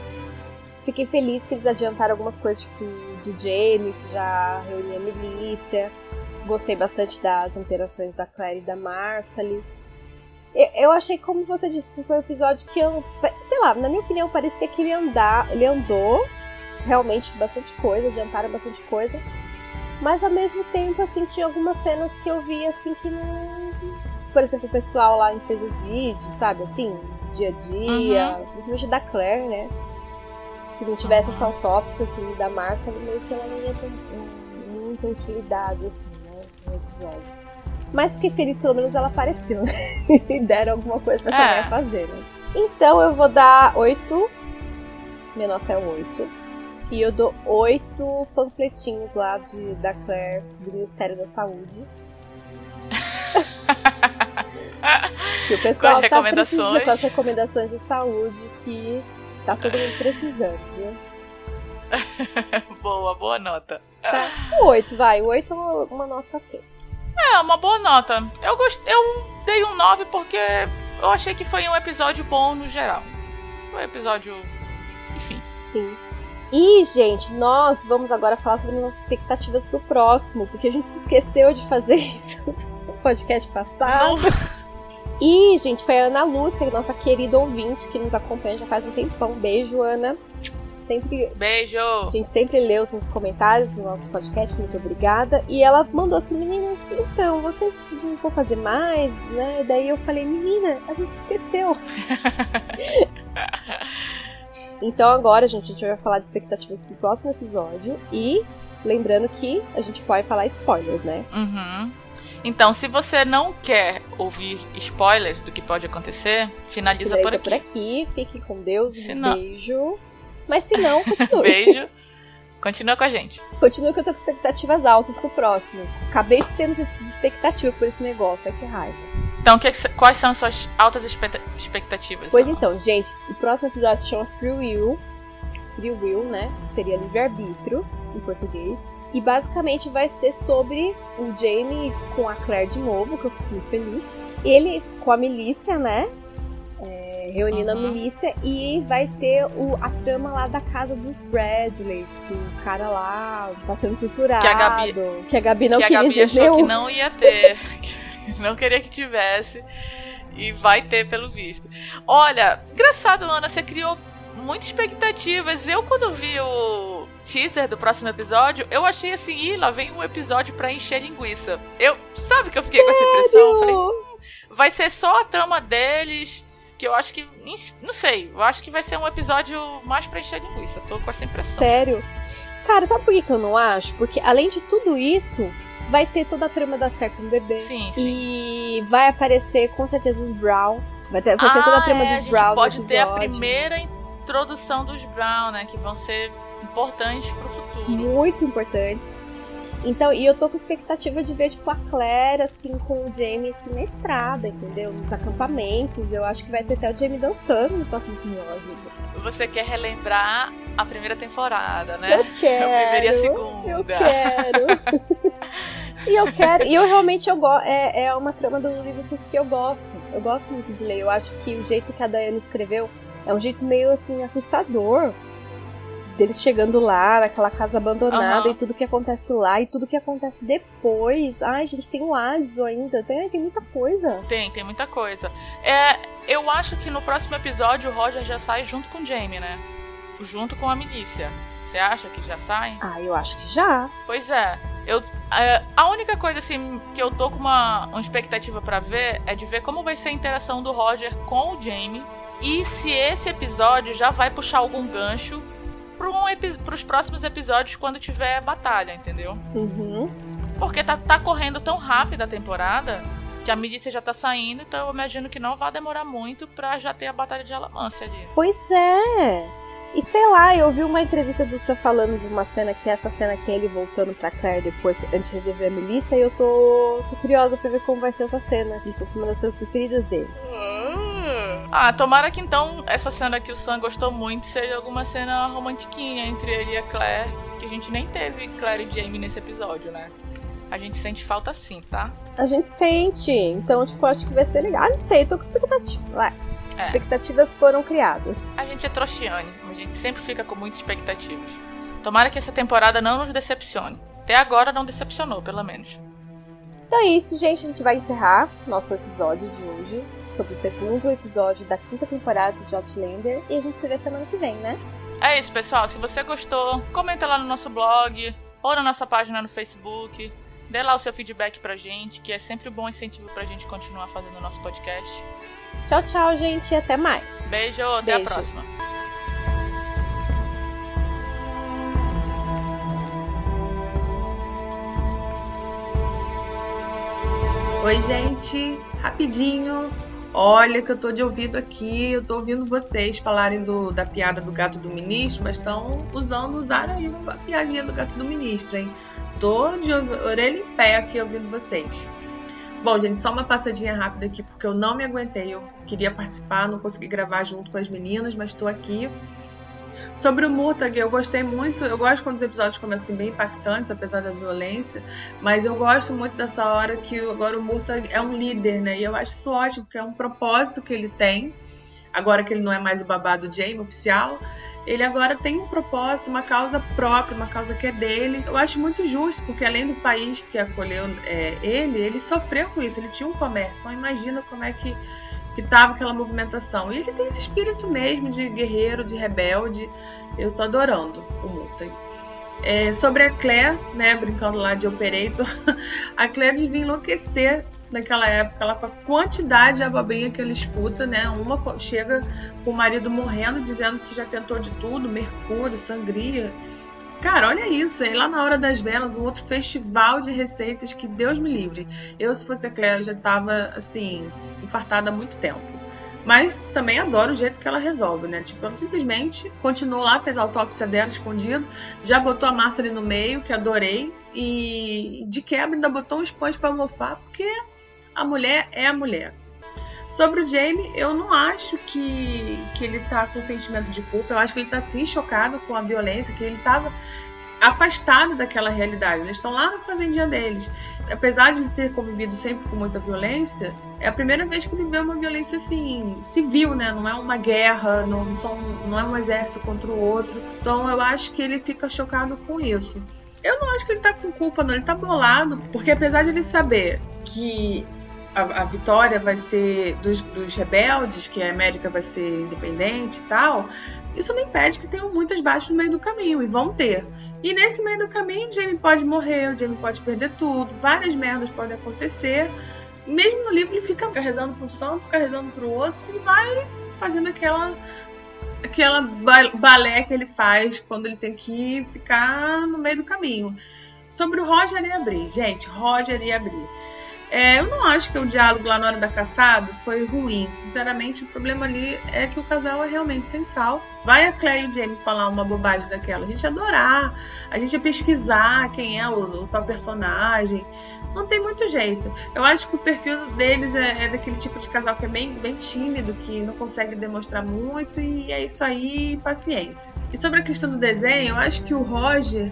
Speaker 3: Fiquei feliz que eles adiantaram algumas coisas, tipo, do Jamie, já reunir a milícia. Gostei bastante das interações da Claire e da Marcely. Eu, eu achei, como você disse, foi um episódio que eu. Sei lá, na minha opinião, parecia que ele andar, ele andou realmente bastante coisa, adiantaram bastante coisa. Mas ao mesmo tempo, assim, tinha algumas cenas que eu vi assim que não. Por exemplo, o pessoal lá fez os vídeos, sabe, assim, dia a dia, uhum. principalmente da Claire, né? Se não tivesse essa autópsia assim, da Marcia, meio que ela não ia ter muita utilidade, assim, né? No episódio. Mas fiquei feliz, pelo menos ela apareceu, né? e deram alguma coisa pra essa é. mulher fazer, né? Então eu vou dar 8. Minha nota é 8. E eu dou 8 panfletinhos lá de, da Claire do Ministério da Saúde. que o pessoal com tá precisando com as recomendações de saúde que tá todo mundo precisando, viu?
Speaker 2: boa, boa nota.
Speaker 3: Tá. 8, vai. 8 é uma, uma nota ok.
Speaker 2: É, uma boa nota. Eu, gost... eu dei um 9 porque eu achei que foi um episódio bom no geral. Foi um episódio. Enfim.
Speaker 3: Sim. E, gente, nós vamos agora falar sobre nossas expectativas pro próximo, porque a gente se esqueceu de fazer isso no podcast passado. Não. E, gente, foi a Ana Lúcia, nossa querida ouvinte, que nos acompanha já faz um tempão. Beijo, Ana. Sempre,
Speaker 2: Beijo!
Speaker 3: A gente sempre lê os nossos comentários no nosso podcast, muito obrigada. E ela mandou assim, meninas, então, vocês não vão fazer mais, né? E daí eu falei, menina, a gente esqueceu. então agora, gente, a gente vai falar de expectativas pro próximo episódio. E lembrando que a gente pode falar spoilers, né?
Speaker 2: Uhum. Então, se você não quer ouvir spoilers do que pode acontecer, finaliza, finaliza por aqui.
Speaker 3: por aqui. Fique com Deus. Se um não... beijo. Mas se não, continue.
Speaker 2: Beijo. Continua com a gente.
Speaker 3: Continua que eu tô com expectativas altas pro próximo. Acabei tendo expectativa por esse negócio, é que raiva.
Speaker 2: Então, que, quais são as suas altas expectativas?
Speaker 3: Pois então, gente, o próximo episódio se chama Free Will. Free Will, né? Que seria livre-arbítrio em português. E basicamente vai ser sobre o Jamie com a Claire de novo, que eu fico muito feliz. Ele com a milícia, né? reunindo uhum. a milícia e vai ter o, a trama lá da casa dos Bradley, o cara lá tá sendo torturado. Que a Gabi, que a Gabi não que queria a Gabi
Speaker 2: achou nenhum. que não ia ter, que não queria que tivesse. E vai ter, pelo visto. Olha, engraçado, Ana, você criou muitas expectativas. Eu, quando vi o teaser do próximo episódio, eu achei assim, ih, lá vem um episódio pra encher linguiça. Eu, sabe que eu fiquei
Speaker 3: Sério?
Speaker 2: com essa impressão? Falei, hum, vai ser só a trama deles que eu acho que. Não sei, eu acho que vai ser um episódio mais pra encher linguiça. Tô com essa impressão.
Speaker 3: Sério? Cara, sabe por que, que eu não acho? Porque além de tudo isso, vai ter toda a trama da Claire com o bebê.
Speaker 2: Sim,
Speaker 3: sim. E vai aparecer com certeza os Brown. Vai ter vai ah, toda a trama
Speaker 2: é,
Speaker 3: dos a Brown.
Speaker 2: Pode ter a primeira introdução dos Brown, né? Que vão ser importantes pro futuro.
Speaker 3: Muito importantes. Então, e eu tô com expectativa de ver, tipo, a Claire, assim, com o Jamie, assim, na estrada, entendeu? Nos acampamentos. Eu acho que vai ter até o Jamie dançando no próximo episódio.
Speaker 2: Você quer relembrar a primeira temporada, né?
Speaker 3: Eu quero. A primeira e a segunda. Eu quero. e eu quero. E eu realmente eu gosto. É, é uma trama do livro assim, que eu gosto. Eu gosto muito de ler. Eu acho que o jeito que a Dayane escreveu é um jeito meio assim assustador deles chegando lá, naquela casa abandonada uhum. e tudo que acontece lá e tudo que acontece depois. Ai, gente, tem o Adso ainda. Tem, tem muita coisa.
Speaker 2: Tem, tem muita coisa. É, eu acho que no próximo episódio o Roger já sai junto com o Jamie, né? Junto com a milícia. Você acha que já sai?
Speaker 3: Ah, eu acho que já.
Speaker 2: Pois é. Eu, é, a única coisa assim que eu tô com uma, uma expectativa para ver é de ver como vai ser a interação do Roger com o Jamie e se esse episódio já vai puxar algum gancho para os próximos episódios quando tiver batalha, entendeu?
Speaker 3: Uhum.
Speaker 2: Porque tá, tá correndo tão rápido a temporada que a milícia já tá saindo, então eu imagino que não vai demorar muito pra já ter a batalha de Alamância ali.
Speaker 3: Pois é! E sei lá, eu vi uma entrevista do Sam falando de uma cena que é essa cena que é ele voltando pra Claire depois, antes de resolver a milícia, e eu tô, tô curiosa pra ver como vai ser essa cena. Que foi uma das cenas preferidas dele.
Speaker 2: Ah, tomara que então essa cena que o Sam gostou muito seja alguma cena romantiquinha entre ele e a Claire, que a gente nem teve Claire e Jamie nesse episódio, né? A gente sente falta sim, tá?
Speaker 3: A gente sente. Então, tipo, acho que vai ser legal. Ah, não sei, tô com expectativa. É. Expectativas foram criadas.
Speaker 2: A gente é trouxiane, a gente sempre fica com muitas expectativas. Tomara que essa temporada não nos decepcione. Até agora não decepcionou, pelo menos.
Speaker 3: Então é isso, gente. A gente vai encerrar nosso episódio de hoje sobre o segundo episódio da quinta temporada de Outlander. E a gente se vê semana que vem, né?
Speaker 2: É isso, pessoal. Se você gostou, comenta lá no nosso blog ou na nossa página no Facebook. Dê lá o seu feedback pra gente, que é sempre um bom incentivo pra gente continuar fazendo o nosso podcast.
Speaker 3: Tchau, tchau, gente. Até mais.
Speaker 2: Beijo, até Beijo. a próxima.
Speaker 4: Oi, gente. Rapidinho. Olha que eu tô de ouvido aqui, eu tô ouvindo vocês falarem do, da piada do gato do ministro, mas estão usando, usar aí a piadinha do gato do ministro, hein? Tô de orelha em pé aqui ouvindo vocês. Bom, gente, só uma passadinha rápida aqui, porque eu não me aguentei. Eu queria participar, não consegui gravar junto com as meninas, mas estou aqui Sobre o Murtag, eu gostei muito. Eu gosto quando os episódios começam assim, bem impactantes, apesar da violência. Mas eu gosto muito dessa hora que agora o Murtag é um líder, né? E eu acho isso ótimo, porque é um propósito que ele tem. Agora que ele não é mais o babado Jamie oficial, ele agora tem um propósito, uma causa própria, uma causa que é dele. Eu acho muito justo, porque além do país que acolheu é, ele, ele sofreu com isso. Ele tinha um comércio. Então imagina como é que que tava aquela movimentação. E ele tem esse espírito mesmo de guerreiro, de rebelde. Eu tô adorando o Murtag. É, sobre a Claire, né, brincando lá de Operator, a Claire devia enlouquecer naquela época, ela, com a quantidade de abobrinha que ele escuta, né? Uma chega com o marido morrendo, dizendo que já tentou de tudo, mercúrio, sangria. Cara, olha isso, aí lá na hora das velas, um outro festival de receitas que Deus me livre. Eu, se fosse a Claire, já tava, assim, infartada há muito tempo. Mas também adoro o jeito que ela resolve, né? Tipo, ela simplesmente continuou lá, fez a autópsia dela escondido, já botou a massa ali no meio, que adorei, e de quebra ainda botou um esponja para mofar, porque a mulher é a mulher. Sobre o Jamie, eu não acho que, que ele tá com sentimento de culpa. Eu acho que ele tá sim chocado com a violência, que ele tava afastado daquela realidade. Eles estão lá na fazendinha deles. Apesar de ele ter convivido sempre com muita violência, é a primeira vez que ele vê uma violência assim, civil, né? Não é uma guerra, não, são, não é um exército contra o outro. Então eu acho que ele fica chocado com isso. Eu não acho que ele tá com culpa, não. Ele tá bolado, porque apesar de ele saber que a, a, vitória vai ser dos, dos, rebeldes, que a América vai ser independente e tal, isso não impede que tenham muitas baixas no meio do caminho, e vão ter. E nesse meio do caminho, o Jamie pode morrer, o Jamie pode perder tudo, várias merdas podem acontecer. Mesmo no livro, ele fica rezando um santo, fica rezando para o outro, e vai fazendo aquela aquela balé que ele faz quando ele tem que ficar no meio do caminho. Sobre o Roger e abrir, gente, Roger e abrir. É, eu não acho que o diálogo lá na hora da caçada foi ruim. Sinceramente, o problema ali é que o casal é realmente sem sal. Vai a Claire e o Jamie falar uma bobagem daquela. A gente ia adorar, a gente ia pesquisar quem é o, o tal personagem. Não tem muito jeito. Eu acho que o perfil deles é, é, daquele tipo de casal que é bem, bem tímido, que não consegue demonstrar muito, e é isso aí, paciência. E sobre a questão do desenho, eu acho que o Roger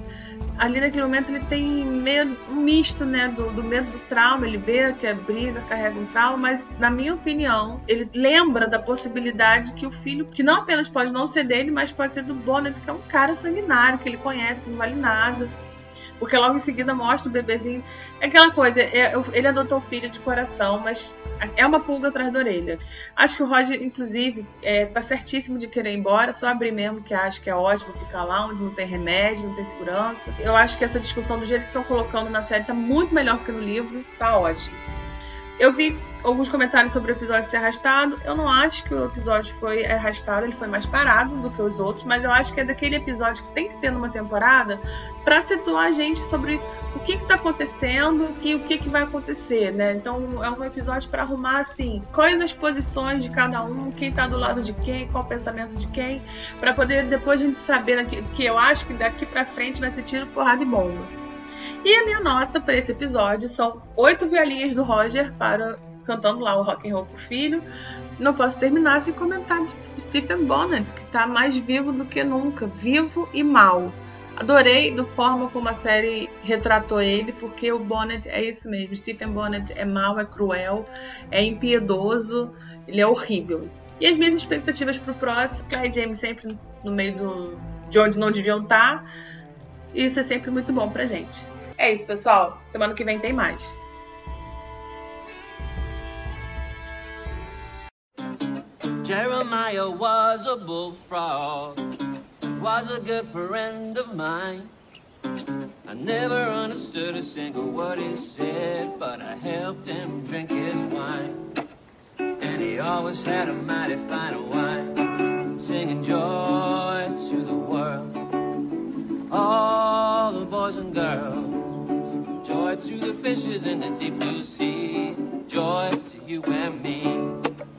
Speaker 4: ali naquele momento ele tem meio um misto, né, do, do medo do trauma, ele vê que a briga carrega um trauma, mas na minha opinião, ele lembra da possibilidade que o filho, que não apenas pode não ser dele, mas pode ser do Bonnet, que é um cara sanguinário, que ele conhece, que não vale nada porque logo em seguida mostra o bebezinho. É aquela coisa, é, ele adotou o filho de coração, mas é uma pulga atrás da orelha. Acho que o Roger, inclusive, é, tá certíssimo de querer ir embora, só abrir mesmo que acho que é ótimo ficar lá onde não tem remédio, não tem segurança. Eu acho que essa discussão, do jeito que estão colocando na série, tá muito melhor que no livro, tá ótimo. Eu vi alguns comentários sobre o episódio ser arrastado. Eu não acho que o episódio foi arrastado, ele foi mais parado do que os outros, mas eu acho que é daquele episódio que tem que ter numa temporada para situar a gente sobre o que está acontecendo e o que, que vai acontecer, né? Então é um episódio para arrumar assim quais as posições de cada um, quem está do lado de quem, qual o pensamento de quem, para poder depois a gente saber que eu acho que daqui para frente vai ser tiro, porrada e bomba. E a minha nota para esse episódio são oito violinhas do Roger para cantando lá o rock and roll pro filho. Não posso terminar sem comentar de Stephen Bonnet, que está mais vivo do que nunca, vivo e mal. Adorei da forma como a série retratou ele, porque o Bonnet é isso mesmo. Stephen Bonnet é mau, é cruel, é impiedoso, ele é horrível. E as minhas expectativas pro próximo, Clay James sempre no meio do, de onde não deviam estar. Tá. Isso é sempre muito bom pra gente. É isso, pessoal. Semana que vem tem mais. Jeremiah was a bullfrog.
Speaker 5: was a good friend of mine. I never understood a single word he said, but I helped him drink his wine. And he always had a mighty fine wine, singing joy to the world. All the boys and girls, joy to the fishes in the deep blue sea, joy to you and me.